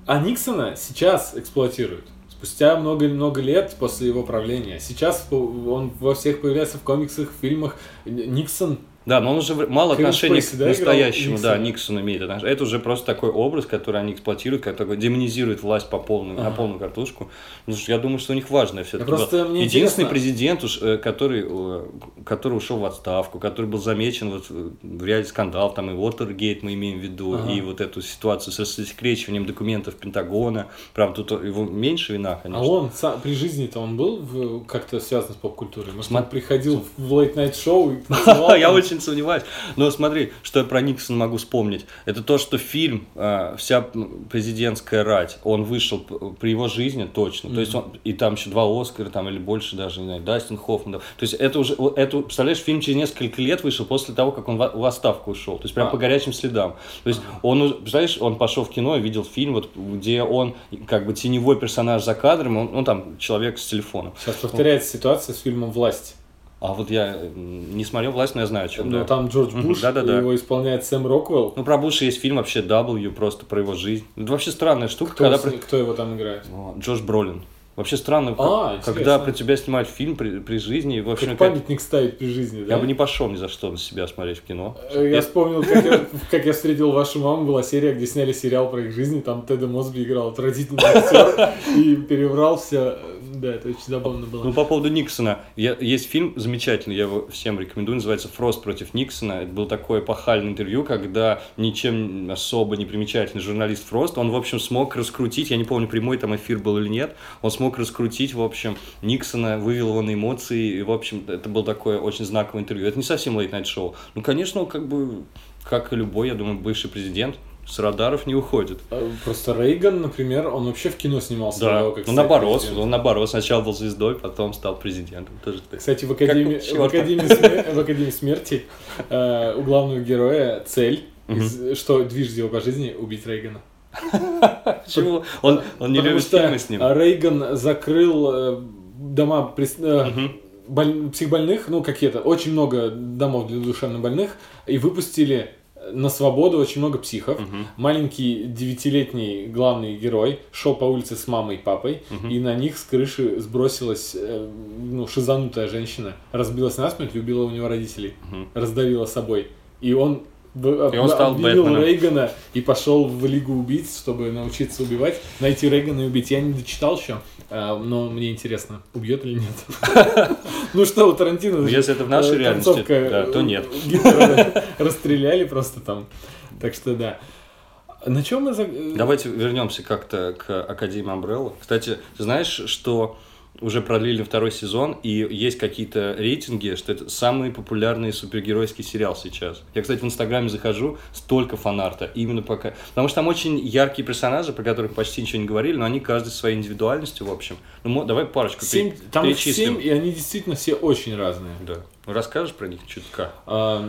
а Никсона сейчас эксплуатируют. Спустя много-много лет после его правления. Сейчас он во всех появляется в комиксах, в фильмах. Никсон Да, но он уже мало Кевин отношения Спейси, к да, настоящему, да, Никсона? Никсон имеет. Это уже просто такой образ, который они эксплуатируют, который демонизирует власть по полной, на Ага. полную картошку. Ну, я думаю, что у них важное. Да просто мне Единственный интересно- президент, уж, э, который, э, который ушел в отставку, который был замечен вот э, в ряде скандалов, там и Уотергейт мы имеем в виду, Ага. и вот эту ситуацию с рассекречиванием документов Пентагона. Правда, тут его меньше вина, А конечно. он сам- при жизни-то он был как-то связан с поп-культурой? Может, Сма- он приходил в лейт-найт-шоу и <laughs> Я там? Очень сомневаюсь. Но смотри, что я про Никсона могу вспомнить. Это то, что фильм э, «Вся президентская рать», он вышел при его жизни точно. То есть он, и там еще два Оскара, там или больше даже, не знаю, Дастин Хоффман. да. То есть это уже, это, представляешь, фильм через несколько лет вышел после того, как он в, в отставку ушел. То есть прям А. по горячим следам. То есть он, представляешь, он пошел в кино и видел фильм, вот, где он как бы теневой персонаж за кадром, он, он там человек с телефоном. Сейчас повторяется ситуация с фильмом «Власть». А вот я не смотрел «Власть», но я знаю, о чем. Ну, там Джордж Буш, да-да-да. его исполняет Сэм Роквелл. Ну, про Буша есть фильм вообще W, просто про его жизнь. Это вообще странная штука, Кто, когда... кто его там играет? Джош Бролин. Вообще странно, А, как- когда про тебя снимают фильм при, при жизни. В общем, Как как- памятник ставить при жизни, да? я бы не пошел ни за что на себя смотреть в кино. Э, Я вспомнил, как я, <laughs> как я встретил вашу маму, была серия, где сняли сериал про их жизни, там Теда Мосби играл отвратительный актер и переврал все. Да, это очень забавно было. Ну, по поводу Никсона. Я, есть фильм замечательный, я его всем рекомендую, называется «Фрост против Никсона». Это было такое пахальное интервью, когда ничем особо не примечательный журналист Фрост, он, в общем, смог раскрутить, я не помню, прямой там эфир был или нет, он смог раскрутить, в общем, Никсона, вывел его на эмоции, и, в общем, это было такое очень знаковое интервью. Это не совсем лейт-найт-шоу. Ну, конечно, он как бы, как и любой, я думаю, бывший президент, с радаров не уходит. Э, Просто Рейган, например, он вообще в кино снимался. Да, того, как ну наоборот, президентом. он наоборот, сначала был звездой, потом стал президентом. Тоже. Кстати, в Академии, Как в. Академии, смер- в Академии смерти э, у главного героя цель, из- что движет его по жизни, убить Рейгана. Почему? Он, он не Потому любит что фильмы с ним. Рейган закрыл э, дома прес- э, Мгм. боль- психбольных, ну какие-то, очень много домов для душевнобольных, и выпустили на свободу очень много психов. Мгм. Маленький девятилетний главный герой шел по улице с мамой и папой, Мгм. и на них с крыши сбросилась э, ну, шизанутая женщина, разбилась насмерть и убила у него родителей, Мгм. раздавила собой. И он И он стал обвинил Бэтменом. Рейгана и пошел в Лигу убийц, чтобы научиться убивать, найти Рейгана и убить. Я не дочитал еще, а, но мне интересно, убьет или нет. <laughs> Ну что, у Тарантино... же, Если это в нашей э, реальности, то э, нет. <laughs> Расстреляли просто там. Так что да. На чем мы... за- Давайте вернемся как-то к Академии Umbrella. Кстати, ты знаешь, что уже продлили второй сезон, и есть какие-то рейтинги, что это самый популярный супергеройский сериал сейчас. Я, кстати, в Инстаграме захожу, столько фанарта, именно пока... Потому что там очень яркие персонажи, про которых почти ничего не говорили, но они каждый своей индивидуальностью, в общем. Ну, давай парочку Семь, пере- там перечислим. семь, и они действительно все очень разные. Да. Ну, расскажешь про них чутка? Пе-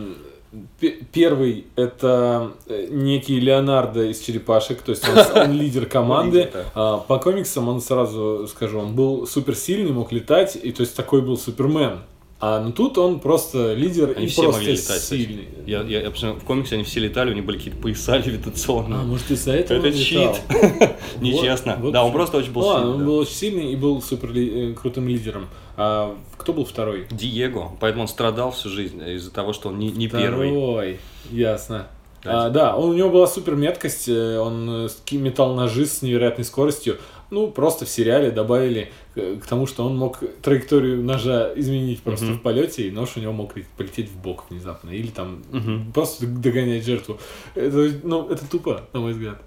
Первый это э, некий Леонардо из черепашек, то есть он, он лидер команды. <laughs> А, По комиксам он сразу скажу, он был суперсильный, мог летать, и то есть такой был Супермен. А ну тут он просто лидер Они и все просто могли летать. кстати. сильный. Я, я, я посмотрел, в комиксе они все летали, у них были какие-то пояса <laughs> левитационные. А, может из-за этого Это он летал? чит. <laughs> <laughs> Вот- Нечестно. вот да, он просто очень был Ну сильный. он да. был очень сильный и был супер ли- э, крутым лидером. А кто был второй? Диего, поэтому он страдал всю жизнь из-за того, что он не, не первый. Второй, ясно. Да. А, да, он, у него была супер меткость, э, он э, метал ножи с невероятной скоростью. Ну, просто в сериале добавили э, к тому, что он мог траекторию ножа изменить просто Мгм. в полете, и нож у него мог полететь в бок внезапно. Или там Мгм. просто догонять жертву. Это, ну, это тупо, на мой взгляд.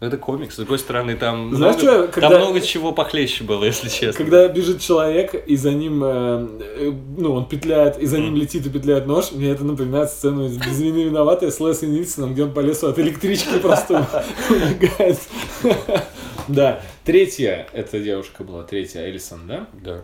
Это комикс, с другой стороны, там, Знаешь, много, что, когда- там много чего похлеще было, если честно. Когда бежит человек, и за ним, э, э, ну, он петляет, и за ним Мгм. летит и петляет нож, мне это напоминает сцену из «Без вины виноватая» с Лесли Нильсоном, где он по лесу от электрички просто <laughs> убегает. <laughs> Да, третья, эта девушка была, третья, Элисон, да? Да.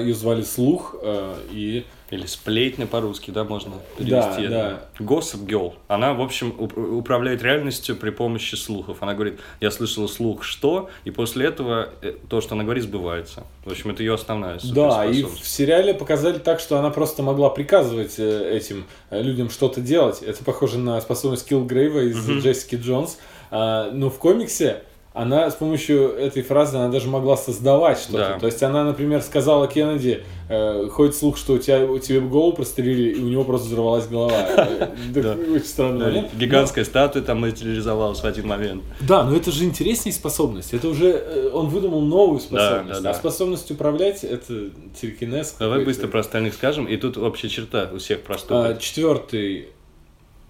Ее звали Слух, э, и Или сплетни по-русски, да, можно Да, перевести. да. Gossip Girl. Она, в общем, уп- управляет реальностью при помощи слухов. Она говорит, я слышала слух что, и после этого э, то, что она говорит, сбывается. В общем, это ее основная Да, и в сериале показали так, что она просто могла приказывать э, этим людям что-то делать. Это похоже на способность Киллгрейва из Мгм. Джессики Джонс. А, но в комиксе она с помощью этой фразы она даже могла создавать что-то. Да. То есть она, например, сказала Кеннеди, э, ходит слух, что у тебя у тебя голову прострелили, и у него просто взорвалась голова. <laughs> Э, Очень момент. Гигантская статуя там материализовалась в один момент. Да, но это же интереснее способность. Это уже э, он выдумал новую способность. А способность управлять это телекинез. Давай быстро про остальных скажем. И тут общая черта у всех проступит. четвертый.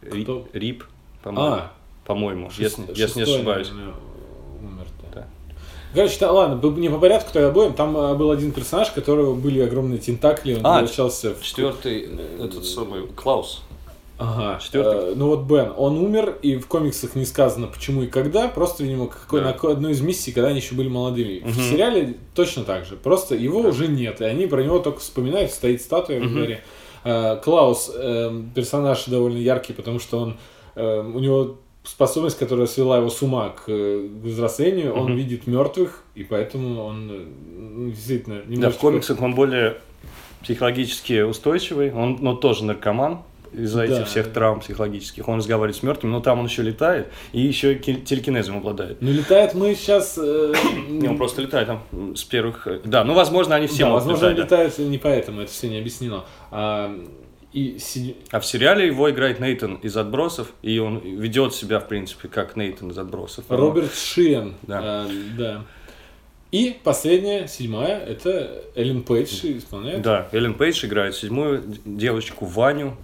Рип, по-моему. А, По-моему, шест- если, не ошибаюсь. наверное, умер, да. Да. Короче, та- ладно, не по порядку, то и обоим. Там а, был один персонаж, у которого были огромные тентакли, он А, превращался в... Четвертый, э, этот самый, Клаус. Ага, четвертый. э, ну вот Бен, он умер, и в комиксах не сказано почему и когда, просто, видимо, какой, Да. на одной из миссий, когда они еще были молодыми. В Мгм. сериале точно так же, просто его уже нет, и они про него только вспоминают, стоит статуя в Мгм. дворе. Э, Клаус, э, персонаж довольно яркий, потому что он, э, у него способность, которая свела его с ума к э, взрослению, он видит мертвых, и поэтому он э, ну, действительно Да, в немножечко- комиксах он более психологически устойчивый, он, но тоже наркоман из-за Да. этих всех травм психологических. Он разговаривает с мертвыми, но там он еще летает и еще ки- телекинезом обладает. Ну, летает мы сейчас... Не, он просто летает там с первых... э, Да, ну, возможно, они все да, могут возможно, летать, да. летают не поэтому, это все не объяснено. А, и А в сериале его играет Нейтан из «Отбросов», и он ведет себя, в принципе, как Нейтан из «Отбросов». Роберт Шиен. Да. а, да. И последняя, седьмая, это Эллен Пейдж исполняет. Да, Эллен Пейдж играет седьмую девочку Ваню,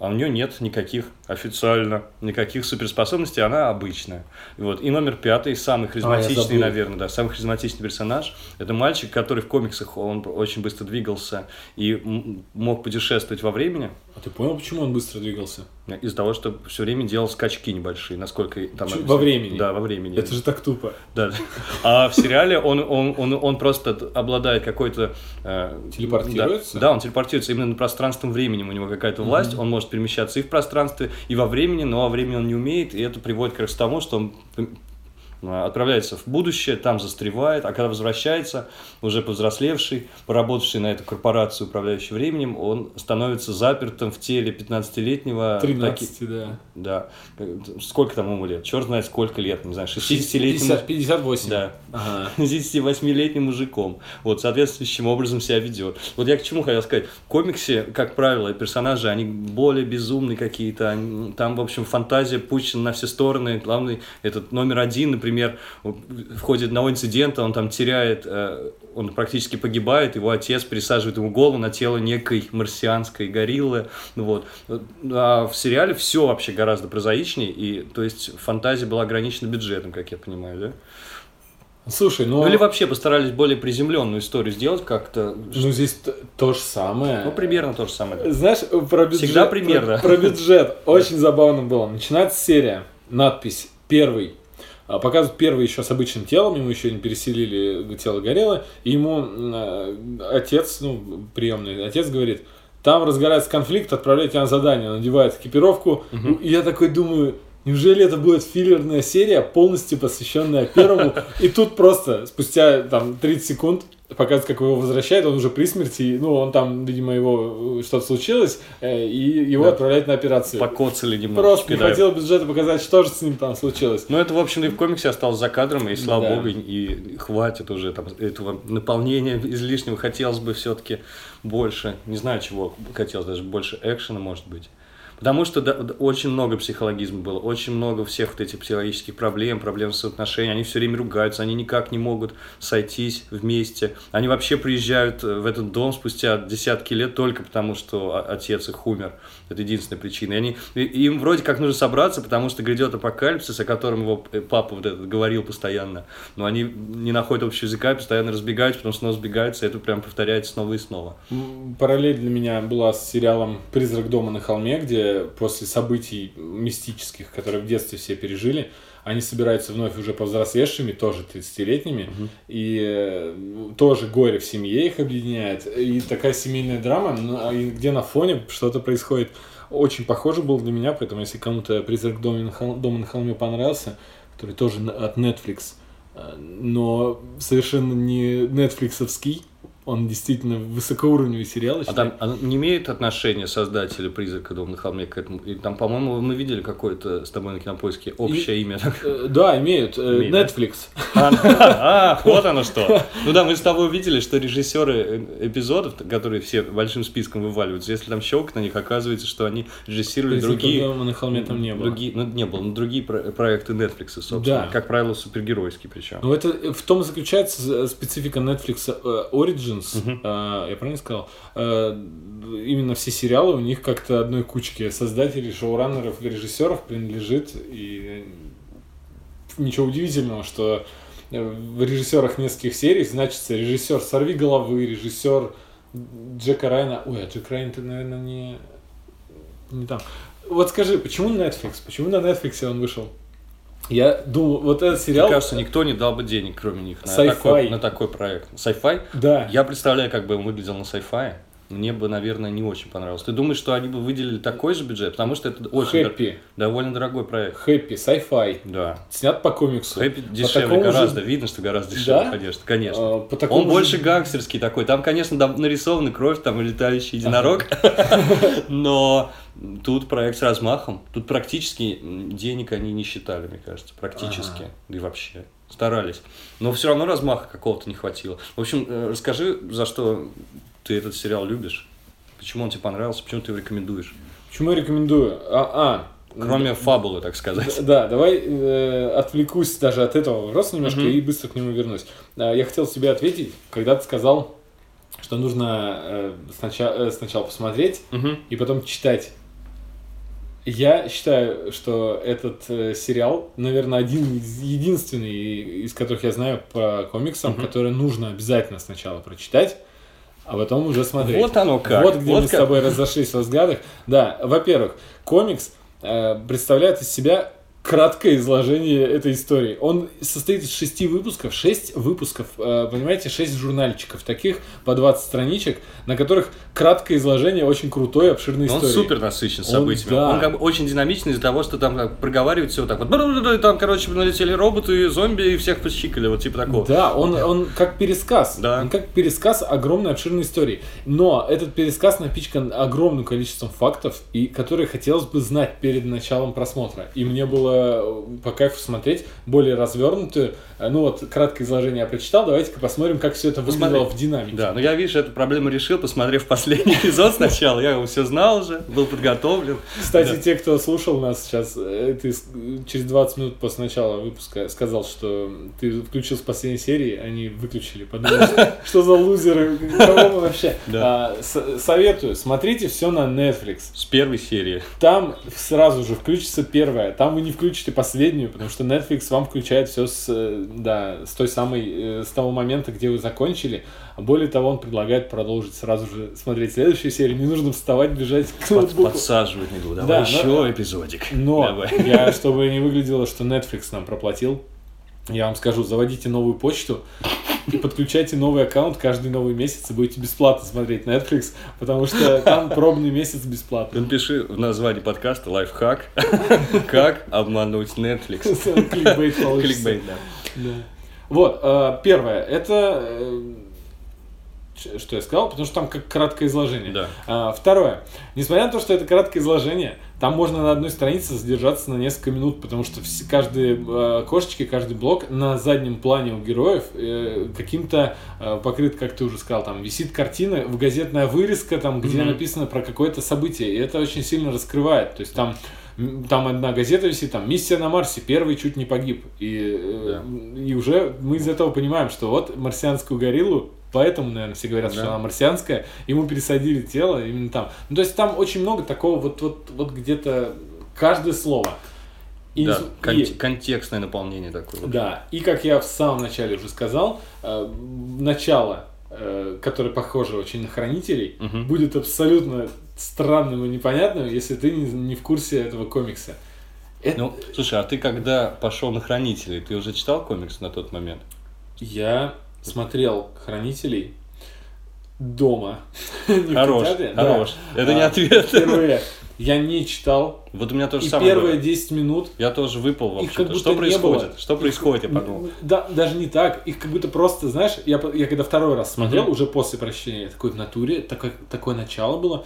а у нее нет никаких официально, никаких суперспособностей, она обычная. Вот. И номер пятый, самый харизматичный, забыл. наверное, да, самый харизматичный персонаж, это мальчик, который в комиксах, он очень быстро двигался и мог путешествовать во времени, А ты понял, почему он быстро двигался? из-за того, что все время делал скачки небольшие, насколько там... Во времени? Да, во времени. Это же так тупо. Да. А в сериале он, он, он, он просто обладает какой-то... э, Телепортируется? Да, да, он телепортируется именно пространством временем. У него какая-то власть, он может перемещаться и в пространстве, и во времени, но во времени он не умеет, и это приводит как раз к тому, что он Отправляется в будущее, там застревает, а когда возвращается, уже повзрослевший, поработавший на эту корпорацию, управляющую временем, он становится запертым в теле 15-летнего... 13, да. Да. Сколько там ему лет? Черт знает сколько лет, не знаю, 60-летнему... 50, 58. Да. Ага. <laughs> 58-летним мужиком. Вот, соответствующим образом себя ведет. Вот я к чему хотел сказать. В комиксе, как правило, персонажи, они более безумные какие-то. они- Там, в общем, фантазия пущена на все стороны. Главный, этот номер один, например, в ходе одного инцидента он там теряет, э, он практически погибает, его отец присаживает ему голову на тело некой марсианской гориллы. Вот. А в сериале все вообще гораздо прозаичнее, и, то есть, фантазия была ограничена бюджетом, как я понимаю, да? Слушай, ну, Ну или вообще постарались более приземленную историю сделать как-то. ну здесь т- то же самое. Ну, примерно то же самое. Знаешь, про бюджет, Всегда примерно. Про, про бюджет очень забавно было. Начинается серия, надпись «Первый». А, Показывают первый еще с обычным телом, ему еще не переселили тело горело, и ему э, отец, ну, приемный отец говорит, там разгорается конфликт, отправляйте на задание, он надевает экипировку, Ну, и я такой думаю, неужели это будет филлерная серия, полностью посвященная первому, и тут просто спустя там 30 секунд показывают, как его возвращают, он уже при смерти, ну, он там, видимо, его э, что-то случилось, э, и его Да. отправляют на операцию. Покоцали немножечко. Просто не да. хватило бюджета показать, что же с ним там случилось. Ну, это, в общем, и в комиксе осталось за кадром, и слава Да. богу, и хватит уже там этого наполнения излишнего. Хотелось бы все-таки больше, не знаю чего, хотелось даже больше экшена, может быть. Потому что да, очень много психологизма было, очень много всех вот этих психологических проблем, проблем с отношениями. Они все время ругаются, они никак не могут сойтись вместе. Они вообще приезжают э, в этот дом спустя десятки лет только потому, что отец их умер. Это единственная причина. И они, им вроде как нужно собраться, потому что грядет апокалипсис, о котором его э, папа вот этот говорил постоянно. Но они не находят общего языка, постоянно разбегаются, потом снова сбегаются, и это прям повторяется снова и снова. Параллель для меня была с сериалом «Призрак дома на холме», где после событий мистических, которые в детстве все пережили, они собираются вновь уже повзрослевшими, тоже 30-летними, и э, тоже горе в семье их объединяет. И такая семейная драма, ну, а где на фоне что-то происходит, очень похоже был для меня, поэтому если кому-то «Призрак дома на, холме» понравился, который тоже от Netflix, э, но совершенно не нетфликсовский, он действительно высокоуровневый сериал. А считаю. там а не имеет отношения создатели призрака дома на холме к этому? И там, по-моему, мы видели какое-то с тобой на кинопоиске общее имя. <laughs> Э, Да, имеют. э, Имеет, да? Netflix. <laughs> А, вот оно что. Ну да, мы с тобой видели, что режиссеры э, эпизодов, которые все большим списком вываливаются, если там щелк на них, оказывается, что они режиссировали «Призрака другие... дома на холме» там не было. Другие, ну, не было, но другие про- проекты Netflix, собственно. Да. Как правило, супергеройские причем. Ну, это в том и заключается специфика Netflix э, Origins. э, Я правильно сказал? Э, Именно все сериалы у них как-то одной кучки создателей, шоураннеров, режиссеров принадлежит. И ничего удивительного, что э, в режиссерах нескольких серий значится режиссер «Сорви головы», режиссер Джека Райана. Ой, а Джек Райан, ты, наверное, не, не там. Вот скажи, почему Netflix? Почему на Netflix он вышел? Я думаю, вот этот сериал... Мне кажется, никто не дал бы денег, кроме них, на, такой, на такой проект. Sci-fi? Да. Я представляю, как бы он выглядел на sci-fi. Мне бы, наверное, не очень понравилось. Ты думаешь, что они бы выделили такой же бюджет? Потому что это очень дор- довольно дорогой проект. Хэппи, sci-fi. Да. Снят по комиксу. Хэппи дешевле такому же- гораздо. Видно, что гораздо дешевле, Да? конечно. конечно. А, по такому Он же- больше гангстерский такой. Там, конечно, да, нарисована кровь, там и летающий единорог. <laughs> Но тут проект с размахом. Тут практически денег они не считали, мне кажется. Практически. Да и вообще. Старались. Но все равно размаха какого-то не хватило. В общем, э, расскажи, за что ты этот сериал любишь. Почему он тебе понравился, почему ты его рекомендуешь? Почему я рекомендую? А, а, Кроме фабулы, так сказать. Да, давай э, отвлекусь даже от этого вопроса немножко Мгм. и быстро к нему вернусь. А, Я хотел тебе ответить, когда ты сказал, что нужно э, сначала, сначала посмотреть Мгм. и потом читать. Я считаю, что этот э, сериал, наверное, один из единственный, из которых я знаю по комиксам, Мгм. который нужно обязательно сначала прочитать, а потом уже смотреть. Вот оно как. Вот где Вот мы с как. тобой разошлись в взглядах. Да, во-первых, комикс э, представляет из себя краткое изложение этой истории. Он состоит из шести выпусков, шесть выпусков, э, понимаете, шесть журнальчиков, таких по 20 страничек, на которых краткое изложение очень крутой, обширной Но он истории. супер насыщен Он- событиями. да. Он как бы очень динамичный из-за того, что там как, проговаривает все вот так вот. Там, короче, налетели роботы, зомби и всех пощикали, вот типа такого. Да, он, он как пересказ. Да. Он как пересказ огромной обширной истории. Но этот пересказ напичкан огромным количеством фактов, и которые хотелось бы знать перед началом просмотра. И мне было э, по кайфу смотреть более развернутую. э, Ну вот, краткое изложение я прочитал. Давайте-ка посмотрим, как все это выглядело Посмотри. в динамике. Да, но я, видишь, эту проблему решил, посмотрев последний эпизод сначала. Я все знал уже, был подготовлен. Кстати, Да. те, кто слушал нас сейчас, э, ты через 20 минут после начала выпуска сказал, что ты включил с последней серии, они выключили. Подумали, <laughs> что- за лузеры, кого вообще. А, Советую, смотрите все на Netflix. С первой серии. Там сразу же включится первая, там вы не включите последнюю, потому что Netflix вам включает все с, э, да, с той самой, э, с того момента, где вы закончили. А Более того, он предлагает продолжить сразу же смотреть следующую серию. Не нужно вставать, бежать к Под- ноутбуку. подсаживать не буду. Да, Давай но- еще эпизодик. Но Давай. я, чтобы не выглядело, что Netflix нам проплатил, я вам скажу, заводите новую почту и подключайте новый аккаунт каждый новый месяц и будете бесплатно смотреть Netflix, потому что там пробный месяц бесплатно. Напиши в названии подкаста лайфхак. Как обмануть Netflix. <laughs> Кликбейт получится. Кликбейт, да. Вот, э, первое, это э, что я сказал, потому что там как краткое изложение. Да. А, второе, несмотря на то, что это краткое изложение, там можно на одной странице задержаться на несколько минут, потому что все, каждые э, кошечки, каждый блок на заднем плане у героев э, каким-то э, покрыт, как ты уже сказал, там висит картина, в газетная вырезка, там, где Мгм. написано про какое-то событие, и это очень сильно раскрывает. То есть там там одна газета висит, там «Миссия на Марсе, первый чуть не погиб». И, э, и уже мы из этого понимаем, что вот марсианскую гориллу, поэтому, наверное, все говорят, Да. что она марсианская, ему пересадили тело именно там. Ну, то есть там очень много такого вот, вот, вот где-то каждое слово. И, Да, и- кон- контекстное наполнение такое. да, и как я в самом начале уже сказал, э, начало, э, которое похоже очень на хранителей, Мгм. будет абсолютно странным и непонятным, если ты не, не в курсе этого комикса. Это- Ну, слушай, а ты когда пошел на Хранителей, ты уже читал комикс на тот момент? Я смотрел хранителей дома. <laughs> Хорош, хорош. Это не А, ответ. Впервые. Я не читал. Вот у меня то же И самое первые было. 10 минут Я тоже выпал будто Что происходит? Что происходит, я подумал. Да, даже не так. Их как будто просто, знаешь, я, я когда второй раз смотрел, уже после прочтения, я такой в натуре, такое, такое начало было.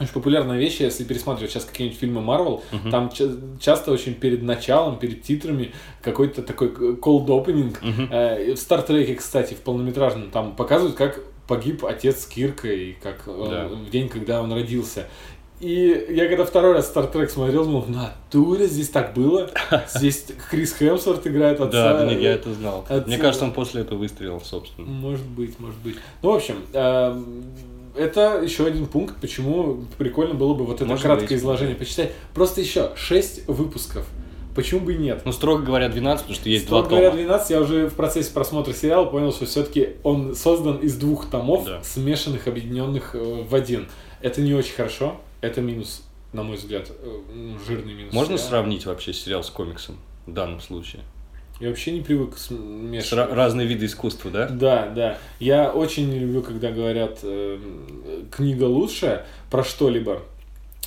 Очень популярная вещь, если пересматривать сейчас какие-нибудь фильмы Marvel, Мгм. там ча- часто очень перед началом, перед титрами какой-то такой cold opening. Мгм. Э, В Стартреке, кстати, в полнометражном, там показывают, как погиб отец Кирка и как э, Да. в день, когда он родился. И я когда второй раз Стартрек смотрел, думал, в натуре здесь так было. <laughs> Здесь Крис Хемсворт играет отца. Да, да, я это знал. отца- Мне кажется, он после этого выстрелил, собственно. Может быть, может быть. Ну, в общем, эм, это еще один пункт, почему прикольно было бы вот это Может краткое быть. изложение почитать. Просто еще 6 выпусков. Почему бы и нет? Ну, строго говоря, 12, потому что есть два Строго говоря, тома. 12, я уже в процессе просмотра сериала понял, что все-таки он создан из двух томов, Да. смешанных, объединенных э, в один. Это не очень хорошо, это минус, на мой взгляд, э, жирный минус. Можно сериала. сравнить вообще сериал с комиксом в данном случае? Я вообще не привык смешивать. ра- разные виды искусства, да? Да, да. Я очень не люблю, когда говорят э, книга лучшая про что-либо.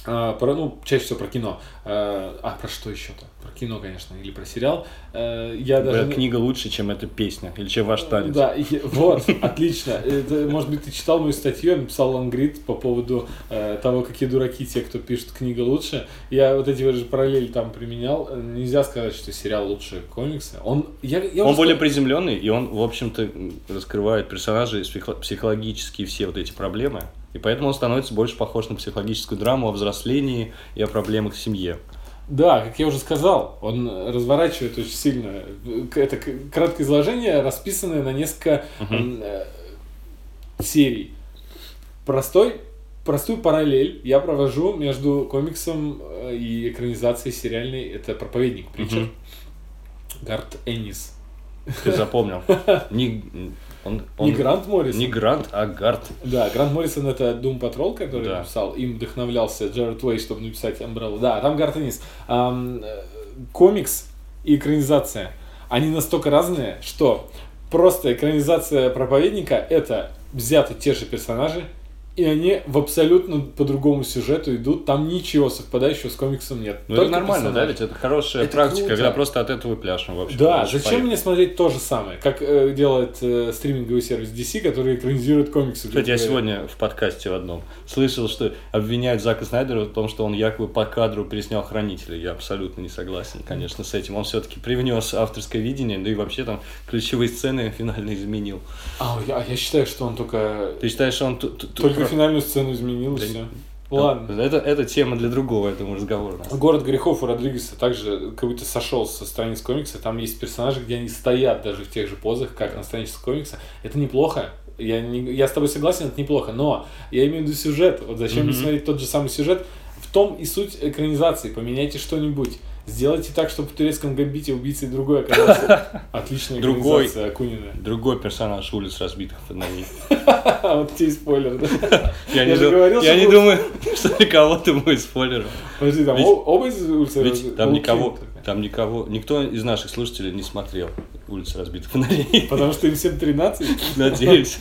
А, про, ну, чаще всего про кино. А, а про что еще-то? Про кино, конечно, или про сериал. Э, я даже Говорят, не- книга лучше, чем эта песня, или чем ваш танец. Да, и- вот, отлично. Это, может быть, ты читал мою статью, я написал лонгрид по поводу э, того, какие дураки те, кто пишет книга лучше. Я вот эти же параллели там применял. Э, Нельзя сказать, что сериал лучше комикса. Он, я, я Он более сказал- приземленный, и он, в общем-то, раскрывает персонажей, психо- психологические все вот эти проблемы. И поэтому он становится больше похож на психологическую драму о взрослении и о проблемах в семье. Да, как я уже сказал, он разворачивает очень сильно. Это краткое изложение, расписанное на несколько э, серий. Простой, простую параллель я провожу между комиксом э, и экранизацией сериальной. Это проповедник Притчер. Мгм. Гарт Эннис. Ты запомнил. <laughs> Не, он, он- Не Грант Моррисон. не Грант, а Гарт. Да, Грант Моррисон это Doom Patrol, который Да. написал. Им вдохновлялся Джаред Уэй, чтобы написать Umbrella. Да, там Гарт Эннис. Ам, э, комикс и экранизация, они настолько разные, что просто экранизация проповедника это взяты те же персонажи, и они в абсолютно по другому сюжету идут, там ничего совпадающего с комиксом нет. Ну, это нормально, да? персонажи. Ведь это хорошая Это практика, круто. когда просто от этого пляшем вообще. Да, зачем поехали. мне смотреть то же самое, как э, делает э, стриминговый сервис DC, который экранизирует комиксы. Кстати, я сегодня в подкасте в одном слышал, что обвиняют Зака Снайдера в том, что он якобы по кадру переснял Хранителя. Я абсолютно не согласен, конечно, с этим. Он все-таки привнес авторское видение, да и вообще там ключевые сцены финально изменил. А, я, я считаю, что он только, Ты считаешь, что он... только про- финальную сцену изменил, Да все. Ладно. Это, это тема для другого, я думаю, разговора. Город грехов у Родригеса также как будто сошел со страниц комикса. Там есть персонажи, где они стоят даже в тех же позах, как на странице комикса. Это неплохо. Я, не, я с тобой согласен, это неплохо. Но я имею в виду сюжет. Вот зачем мне Мгм. смотреть тот же самый сюжет? В том и суть экранизации. Поменяйте что-нибудь. Сделайте так, чтобы в турецком гамбите убийцей другой оказался. <laughs> Отличная Другой. Акунина. Другой персонаж улиц разбитых фонарей. <laughs> Вот тебе спойлер, да? <laughs> Я, не, говорил, я не думаю, что для кого-то будет спойлером. Подожди, там оба из улицы Ведь там никого, там никого, никто из наших слушателей не смотрел улицы разбитых фонарей. Потому что им всем 13. Надеюсь.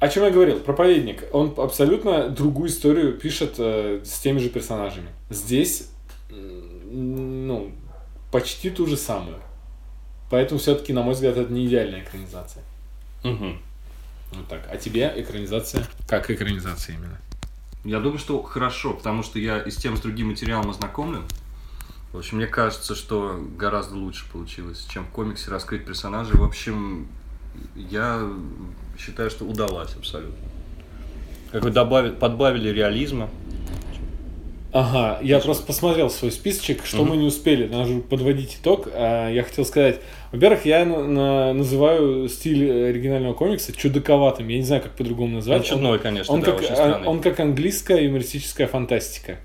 О чем я говорил? Проповедник. Он абсолютно другую историю пишет э, с теми же персонажами. Здесь, ну, почти ту же самую. Поэтому все-таки, на мой взгляд, это не идеальная экранизация. Мгм. Вот так. А тебе экранизация? Как экранизация именно? Я думаю, что хорошо, потому что я и с тем, с другим материалом ознакомлен. В общем, мне кажется, что гораздо лучше получилось, чем в комиксе раскрыть персонажей. В общем, я считаю, что удалась абсолютно. Как вы добавили, подбавили реализма. Ага, я просто посмотрел свой списочек, что Мгм. мы не успели, надо подводить итог. А, Я хотел сказать, во-первых, я на- на- называю стиль оригинального комикса чудаковатым. Я не знаю, как по-другому Он назвать. чудной, конечно, Он да, как, очень а, странный. он как английская юмористическая фантастика.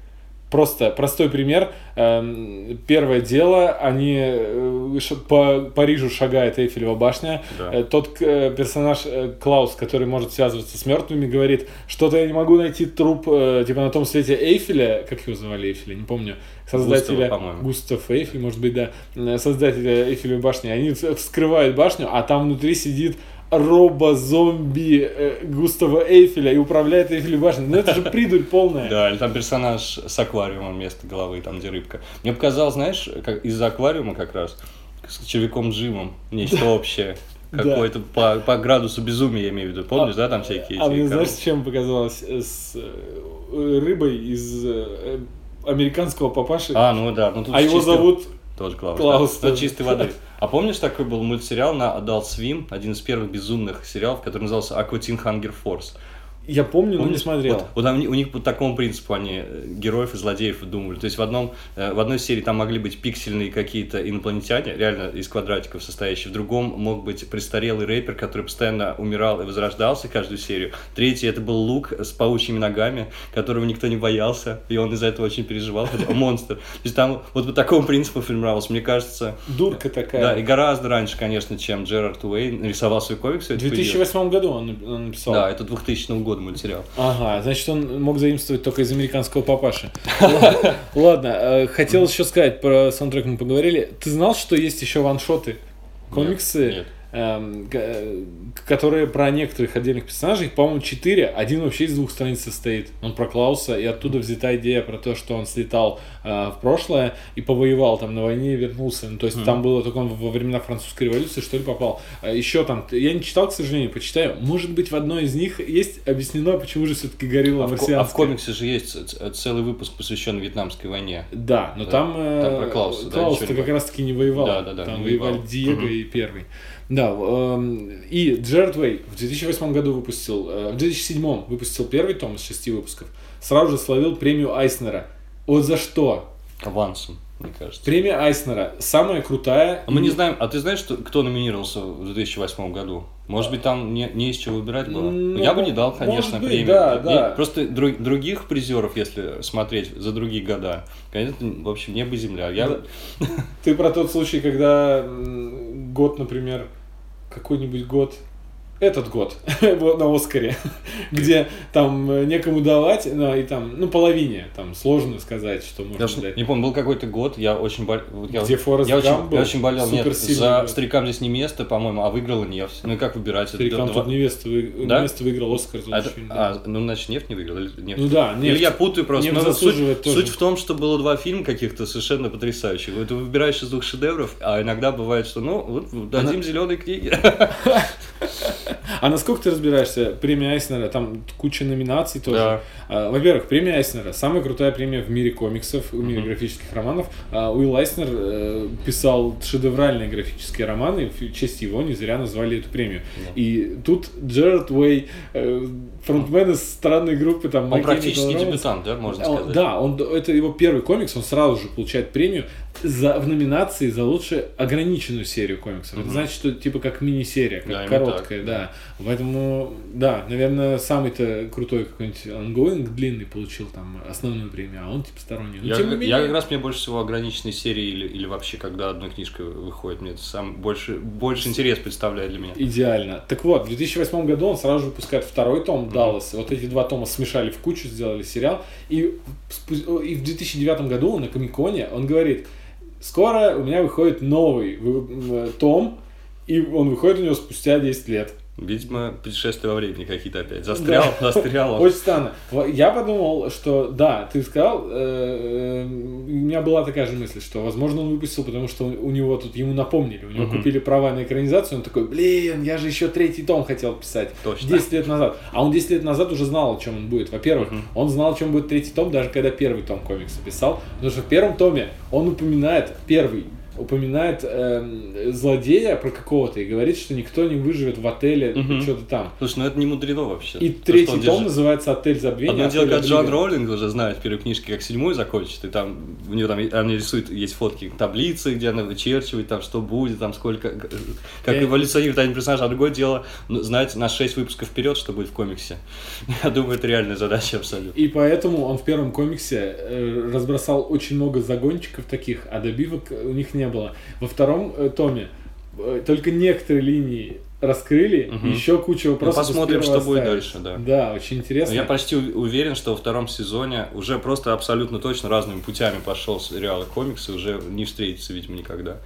Просто простой пример. Эм, Первое дело, они э, по Парижу шагает Эйфелева башня. Да. Э, Тот э, персонаж Клаус, который может связываться с мертвыми, говорит, что-то я не могу найти труп типа на том свете Эйфеля, как его звали Эйфеля, не помню, создателя Густава. Густав Эйфель, может быть, да, э, создателя Эйфелевой башни. Они вскрывают башню, а там внутри сидит робо-зомби э, Густава Эйфеля и управляет Эйфелевой башней. Ну это же придурь полная. Да, или там персонаж с аквариумом вместо головы, там где рыбка. Мне показалось, знаешь, как из-за аквариума как раз, с червяком Джимом, нечто общее. Да. Какое-то по, по градусу безумия, я имею в виду. Помнишь, да, там всякие А мне знаешь, чем показалось? Э, С э, рыбой из американского папаши. А, ну да, ну тут А его чистой- зовут Тоже Клаус. Клаус да. Тоже. чистой воды. А помнишь, такой был мультсериал на Adult Swim, один из первых безумных сериалов, который назывался Aqua Teen Hunger Force. Я помню, но не Помнишь? смотрел. Вот, вот они- у них по такому принципу они э, героев и злодеев выдумывали. То есть в, одном, э, в одной серии там могли быть пиксельные какие-то инопланетяне, реально из квадратиков состоящие. В другом мог быть престарелый рэпер, который постоянно умирал и возрождался каждую серию. Третий это был Лук с паучьими ногами, которого никто не боялся, и он из-за этого очень переживал, хотя он монстр. То есть там вот по такому принципу формировался. Мне кажется, Дурка такая. да, и гораздо раньше, конечно, чем Джерард Уэйн нарисовал свой комикс. в В этот период. 2008 году он, нап- он написал. Да, это 2000 года мультсериал. Ага, значит, он мог заимствовать только из американского папаши. <laughs> Ладно, э, хотел еще сказать, про саундтрек мы поговорили. Ты знал, что есть еще ваншоты? Комиксы, нет. Эм, э, которые про некоторых отдельных персонажей, по-моему, четыре. Один вообще из двух страниц состоит. Он про Клауса, и оттуда взята идея про то, что он слетал э, в прошлое и повоевал там на войне и вернулся. Ну, то есть там было только он во времена французской революции, что ли, попал. А еще там, я не читал, к сожалению, почитаю. Может быть, в одной из них есть объяснено, почему же все-таки горилла А марсианская. а в комиксе же есть целый выпуск, посвященный Вьетнамской войне. Да, но Да. там, э, Там про Клауса, да, Клаус-то как было. раз таки не воевал. Да, да, да, Там воевал. Диего Мгм. и Первый. Да, эм, и Джерард Уэй в 2008 году выпустил, э, в 2007 выпустил первый том из шести выпусков. Сразу же словил премию Айснера. Вот за что? Авансом, мне кажется. Премия Айснера самая крутая. А мы не знаем, а ты знаешь, кто номинировался в 2008 году? Может быть, там не, не из чего выбирать было? Ну, Я бы не дал, конечно, быть, премию. да, да. Просто друг- других призеров, если смотреть за другие года, конечно, в общем, небо и земля. Я... Да. Ты про тот случай, когда год, например, какой-нибудь год этот год <laughs> на Оскаре, <laughs> где там э, некому давать, ну, и там, ну, половине, там, сложно сказать, что можно уж дать. не помню, был какой-то год, я очень болел. Я, Где Форест я, очень, был? я очень болел. Нет, за год. старикам здесь не место, по-моему, а выиграла нефть. Ну и как выбирать? Это Старикам два- тут невеста, вы- Да? невеста выиграл Оскар за А это- фильм, да. а, ну, значит, нефть не выиграл. или нефть? Ну да, Или нефть. я путаю просто. Нефть Но заслуживает суть, тоже. суть в том, что было два фильма каких-то совершенно потрясающих. Ты выбираешь из двух шедевров, а иногда бывает, что ну, вот дадим зеленые книги. <laughs> <laughs> А насколько ты разбираешься, премия Айснера, там куча номинаций тоже. Да. А, Во-первых, премия Айснера, самая крутая премия в мире комиксов, в мире графических романов. А, Уилл Айснер э, писал шедевральные графические романы, в честь его не зря назвали эту премию. И тут Джерард Уэй, э, фронтмен из странной группы, там, Он My практически Chemical дебютант, да, можно он- сказать? Да, он, это его первый комикс, он сразу же получает премию за, в номинации за лучшую ограниченную серию комиксов. Это значит, что типа как мини-серия, как Да, короткая, да. Поэтому, да, наверное, самый-то крутой какой-нибудь ongoing длинный получил там основную премию, а он типа сторонний. Но Я, тем не я менее, как раз мне больше всего ограниченной серии или, или вообще когда одна книжка выходит, мне это сам больше, больше интерес представляет для меня. Идеально. Так вот, в 2008 году он сразу же выпускает второй том Даллас. Вот эти два тома смешали в кучу, сделали сериал. И, и в 2009 году на Комиконе он говорит, скоро у меня выходит новый вы- м, том, и он выходит у него спустя 10 лет. Видимо, путешествия во времени какие-то опять. Застрял, застрял. он. <laughs> Очень странно. Я подумал, что да, ты сказал, э, э, у меня была такая же мысль, что, возможно, он выпустил, потому что у него тут ему напомнили, у него купили права на экранизацию, он такой, блин, я же еще третий том хотел писать. Точно. 10 лет назад. А он 10 лет назад уже знал, о чем он будет. Во-первых, он знал, о чем будет третий том, даже когда первый том комикса писал. Потому что в первом томе он упоминает, первый, упоминает эм, злодея про какого-то и говорит, что никто не выживет в отеле, Мгм. что-то там. Слушай, ну это не мудрено вообще. И То, третий том держит- называется «Отель забвения». Одно «Отель дело, Джон Обливион». Роллинг уже знает в первой книжке, как седьмую закончит, и там у него там они рисуют, есть фотки таблицы, где она вычерчивает, там что будет, там сколько, как Я- эволюционирует один персонаж, а другое дело, ну, знать на 6 выпусков вперед, что будет в комиксе. <laughs> Я думаю, это реальная задача абсолютно. И поэтому он в первом комиксе э, разбросал очень много загончиков таких, а добивок у них не было. Во втором э, томе э, только некоторые линии раскрыли, Мгм. еще куча Ну, вопросов. из посмотрим, что будет оставили. дальше, да. Да, очень Но интересно. я почти уверен, что во втором сезоне уже просто абсолютно точно разными путями пошел сериал и комиксы, уже не встретится, видимо, никогда.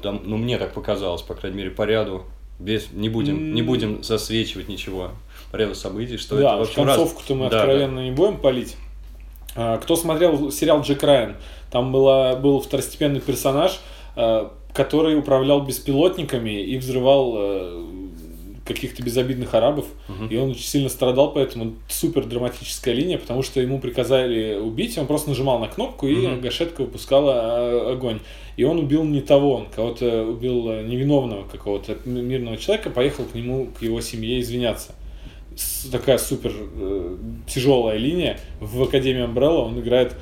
Там, ну, мне так показалось, по крайней мере, по ряду. Без, не, будем, не будем засвечивать ничего по ряду событий, что да, это, в уж общем, раз- концовку-то мы Да, откровенно не будем палить. А, Кто смотрел сериал Джек Райан, там была, был второстепенный персонаж, который управлял беспилотниками и взрывал э, каких-то безобидных арабов. Мгм. И он очень сильно страдал, поэтому супер драматическая линия, потому что ему приказали убить, он просто нажимал на кнопку, и Мгм. гашетка выпускала а, огонь. И он убил не того, он кого-то убил э, невиновного какого-то мирного человека, поехал к нему, к его семье извиняться. Такая супер э, тяжелая линия. В Академии Umbrella он играет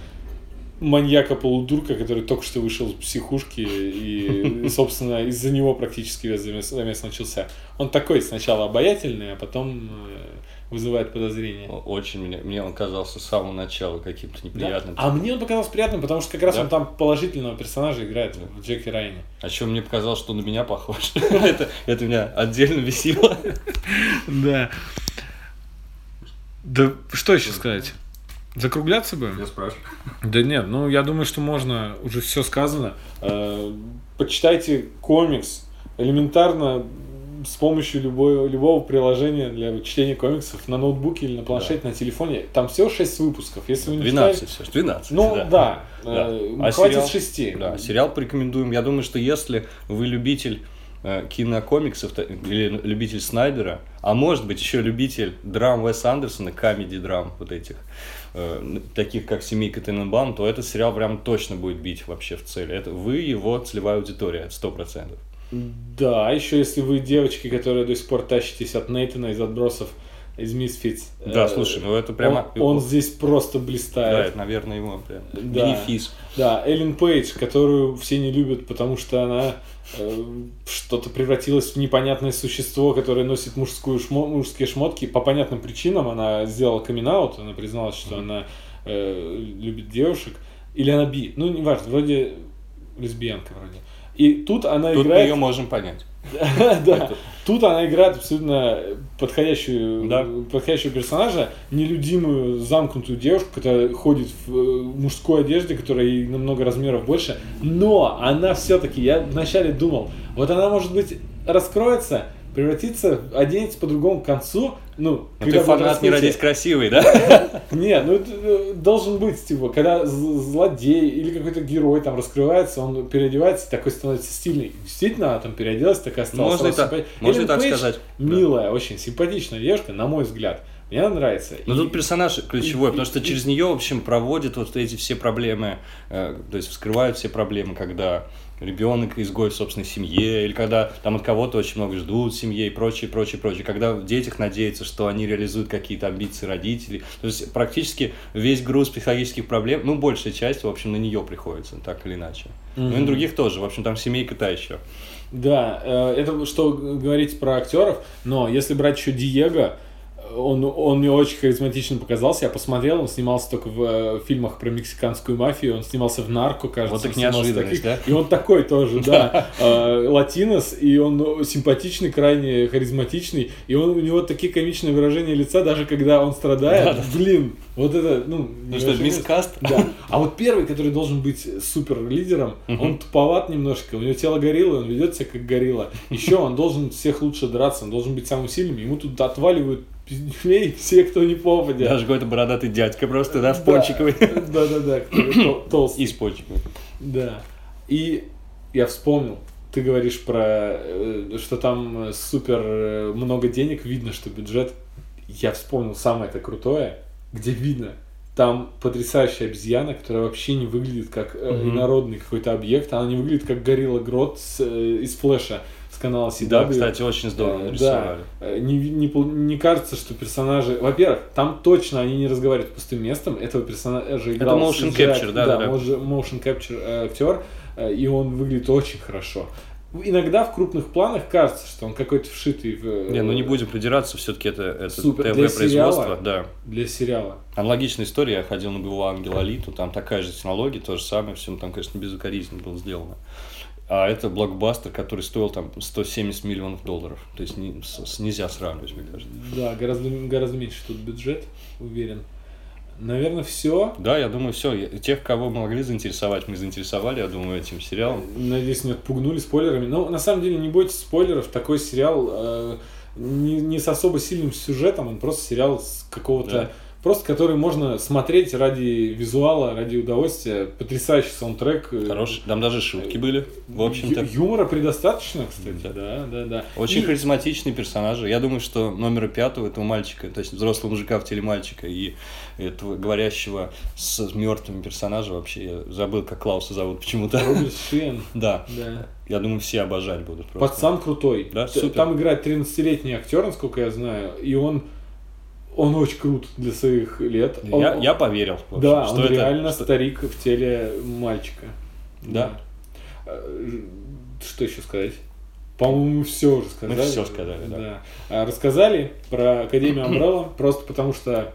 маньяка-полудурка, который только что вышел из психушки, и, <laughs> собственно, из-за него практически весь замес, замес начался. Он такой сначала обаятельный, а потом э, вызывает подозрения. Очень мне, мне он казался с самого начала каким-то Да. неприятным. А мне он показался приятным, потому что как раз Да? он там положительного персонажа играет в Джеки Райане. А еще мне показалось, что он на меня похож. <laughs> это, это меня отдельно бесило. <laughs> Да. Да что еще сказать? Закругляться будем? спрашиваю. Да нет, ну я думаю, что можно, уже все сказано. Э, Почитайте комикс элементарно с помощью любого, любого приложения для чтения комиксов на ноутбуке или на планшете, на телефоне. Там всего 6 выпусков. Если вы не 12 читали- все, 12. Ну да, Да. э, А хватит сериал? 6. Да, сериал порекомендуем. Я думаю, что если вы любитель э, кинокомиксов или любитель Снайдера, а может быть еще любитель драм Уэса Андерсона, комедий драм вот этих, э, таких как «Семейка Тененбаум», то этот сериал прям точно будет бить вообще в цель. Это вы его целевая аудитория, сто процентов. Да, еще если вы девочки, которые до сих пор тащитесь от Нейтана из отбросов из Misfits. Да, э, слушай, ну это прямо... Он, он здесь просто Да, блистает. это, наверное, его прям Да. бенефис. Да, Эллен Пейдж, которую все не любят, потому что она э, что-то превратилась в непонятное существо, которое носит мужскую шмо- мужские шмотки. По понятным причинам она сделала камин она призналась, что она э, любит девушек. Или она би, ну, неважно, вроде лесбиянка вроде. И тут она Тут мы играет... ее можем понять. Да. Тут она играет абсолютно подходящую, Да. подходящего персонажа, нелюдимую, замкнутую девушку, которая ходит в э, мужской одежде, которая ей намного размеров больше. Но она все-таки, я вначале думал, вот она, может быть, раскроется, превратится, оденется по-другому к концу. Ну, Ну, когда ты фанат не родись красивый, да? <laughs> Не, ну это э, должен быть, типа, когда злодей или какой-то герой там раскрывается, он переодевается, такой становится стильный. Действительно, она там переоделась, такая стала. Можно и так- можно и так сказать. Милая, очень симпатичная девушка, на мой взгляд. Мне она нравится. Но И- тут персонаж ключевой, и- потому что и- через нее, в общем, проводят вот эти все проблемы, э, то есть вскрывают все проблемы, когда ребенок изгой в собственной семье, или когда там от кого-то очень много ждут в семье и прочее, прочее, прочее. Когда в детях надеются, что они реализуют какие-то амбиции родителей. То есть практически весь груз психологических проблем, ну, большая часть, в общем, на нее приходится, так или иначе. Ну и на других тоже. В общем, там семейка та еще. Да, э, это что говорить про актеров, но если брать еще Диего, он, он мне очень харизматично показался. Я посмотрел, он снимался только в э, фильмах про мексиканскую мафию, он снимался в Нарко, кажется. Вот так неожиданность, таких. И он такой тоже, да. <laughs> Э, Латинос, и он симпатичный, крайне харизматичный, и он, у него такие комичные выражения лица, даже когда он страдает. Блин, вот это, ну... Ну что, мискаст? Да. А вот первый, который должен быть супер лидером, он туповат немножко, у него тело гориллы, он ведет себя как горилла. Еще он должен всех лучше драться, он должен быть самым сильным, ему тут отваливают пиздюлей все, кто не попадет. Даже какой-то бородатый дядька просто, да, в пончиковой. Да-да-да, толстый. И с пончиковой. Да. И я вспомнил, ты говоришь про, э, что там э, супер э, много денег, видно, что бюджет. Я вспомнил самое это крутое, где видно, там потрясающая обезьяна, которая вообще не выглядит как Мгм. инородный какой-то объект, она не выглядит как горилла Грот с, э, из Флэша с канала CW. Да, кстати, очень здорово Э, нарисовали. Да, Э, не, не, не кажется, что персонажи... Во-первых, там точно они не разговаривают пустым местом. Этого персонажа играл... motion CGI, capture, да, да, да. motion capture э, актер, и он выглядит очень хорошо. Иногда в крупных планах кажется, что он какой-то вшитый в... Не, ну не будем придираться, все-таки это, это ТВ-производство, да. Для сериала. Аналогичная история, я ходил на «Боевого ангела Алиту», там такая же технология, то же самое, все там, конечно, безукоризненно было сделано. А это блокбастер, который стоил там 170 миллионов долларов. То есть не- с- нельзя сравнивать, мне кажется. Да, гораздо, гораздо меньше тут бюджет, уверен. Наверное, все. Да, я думаю, все. Тех, кого мы могли заинтересовать, мы заинтересовали, я думаю, этим сериалом. Надеюсь, не отпугнули спойлерами. Но на самом деле не бойтесь спойлеров. Такой сериал э, не, не с особо сильным сюжетом, он просто сериал с какого-то... Да. Просто который можно смотреть ради визуала, ради удовольствия. Потрясающий саундтрек. Хороший. Там даже шутки были, в общем-то. юмора предостаточно, кстати. Да. Да, да, да. Очень И- харизматичные персонажи. Я думаю, что номера пятого этого мальчика, то есть взрослого мужика в теле мальчика и этого говорящего с мертвым персонажа вообще я забыл, как Клауса зовут почему-то. Шиен. <laughs> Да. Да. Я думаю, все обожать будут просто. Пацан крутой. Да, супер. Там играет 13-летний актер, насколько я знаю, и он, он очень крут для своих лет. Он- Я, я поверил. общем, да, что он это- реально что- старик в теле мальчика. Да. Э, Что еще сказать? По-моему, все уже сказали. всё сказали, да. А, Рассказали про Академию <clears throat> Umbrella, просто потому что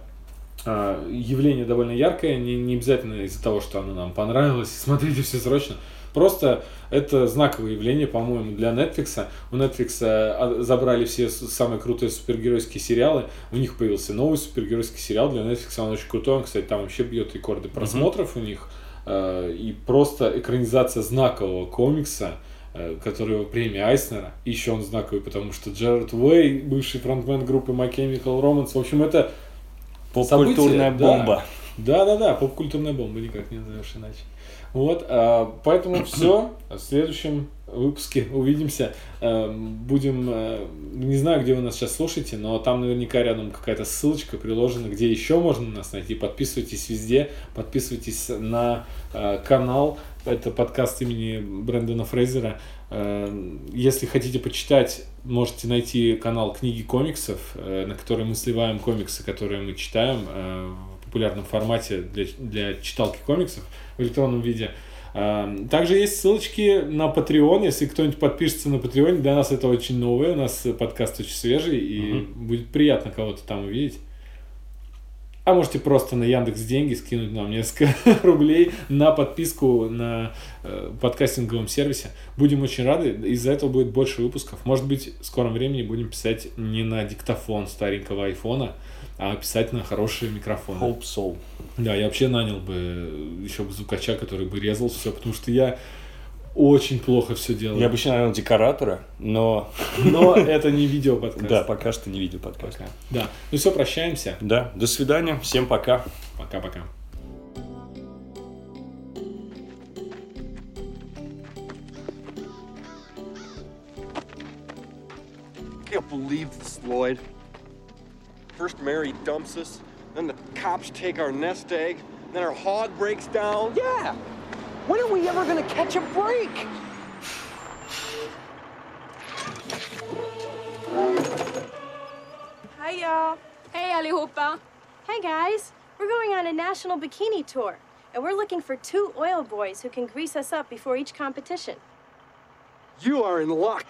а, явление довольно яркое, не, не обязательно из-за того, что оно нам понравилось, смотрите все срочно. Просто это знаковое явление, по-моему, для Netflix. У Netflix а, забрали все самые крутые супергеройские сериалы. У них появился новый супергеройский сериал для Netflix. Он очень крутой. Он, кстати, там вообще бьет рекорды просмотров у них. А, И просто экранизация знакового комикса, э, которого премия Айснера. И еще он знаковый, потому что Джерард Уэй, бывший фронтмен группы My Chemical Romance. В общем, это Поп-культурная событие, да. бомба. да-да-да, поп-культурная бомба, никак не назовешь иначе. Вот, а, поэтому <coughs> все. В следующем выпуске увидимся. Эм, Будем, не знаю, где вы нас сейчас слушаете, но там наверняка рядом какая-то ссылочка приложена, где еще можно нас найти. Подписывайтесь везде, подписывайтесь на канал. Это подкаст имени Брэндона Фрейзера. Если хотите почитать, можете найти канал книги комиксов, на который мы сливаем комиксы, которые мы читаем в популярном формате для, для читалки комиксов в электронном виде. А, Также есть ссылочки на Patreon, если кто-нибудь подпишется на Patreon, для нас это очень новое, у нас подкаст очень свежий, и будет приятно кого-то там увидеть. А можете просто на Яндекс деньги скинуть нам несколько <laughs> рублей на подписку на э, подкастинговом сервисе. Будем очень рады. Из-за этого будет больше выпусков. Может быть, в скором времени будем писать не на диктофон старенького айфона, а писать на хорошие микрофоны. Hope so. Да, я вообще нанял бы еще бы звукача, который бы резал все, потому что я очень плохо все делаю. Я бы еще, наверное, декоратора, но <laughs> Но это не видео подкаст. да, пока что не видел подкаста. Пока. Да. Ну все, прощаемся. Да, до свидания, всем пока. Пока-пока. Can't believe this, Lloyd. First Mary dumps us, then the cops take our nest egg, then our hog breaks down. Yeah. When are we ever gonna catch a break? Hi y'all. Hey allihopa. Hey guys, we're going on a national bikini tour, and we're looking for two oil boys who can grease us up before each competition. You are in luck.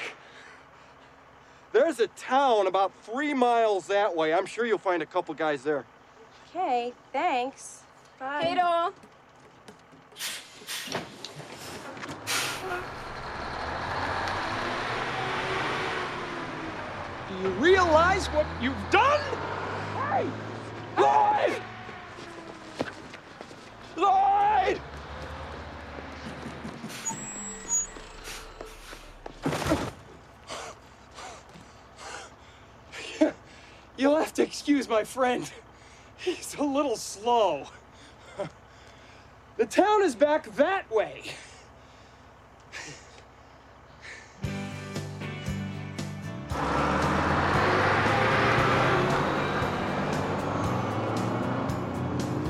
There's a town about three miles that way. I'm sure you'll find a couple guys there. Okay, thanks. Bye. Hej då. Do you realize what you've done? Hey! Lloyd! Lloyd! <laughs> You'll have to excuse my friend. He's a little slow. The town is back that way.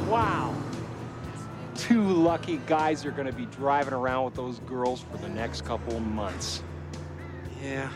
Wow. Two lucky guys are to be driving around with those girls for the next couple months. Yeah,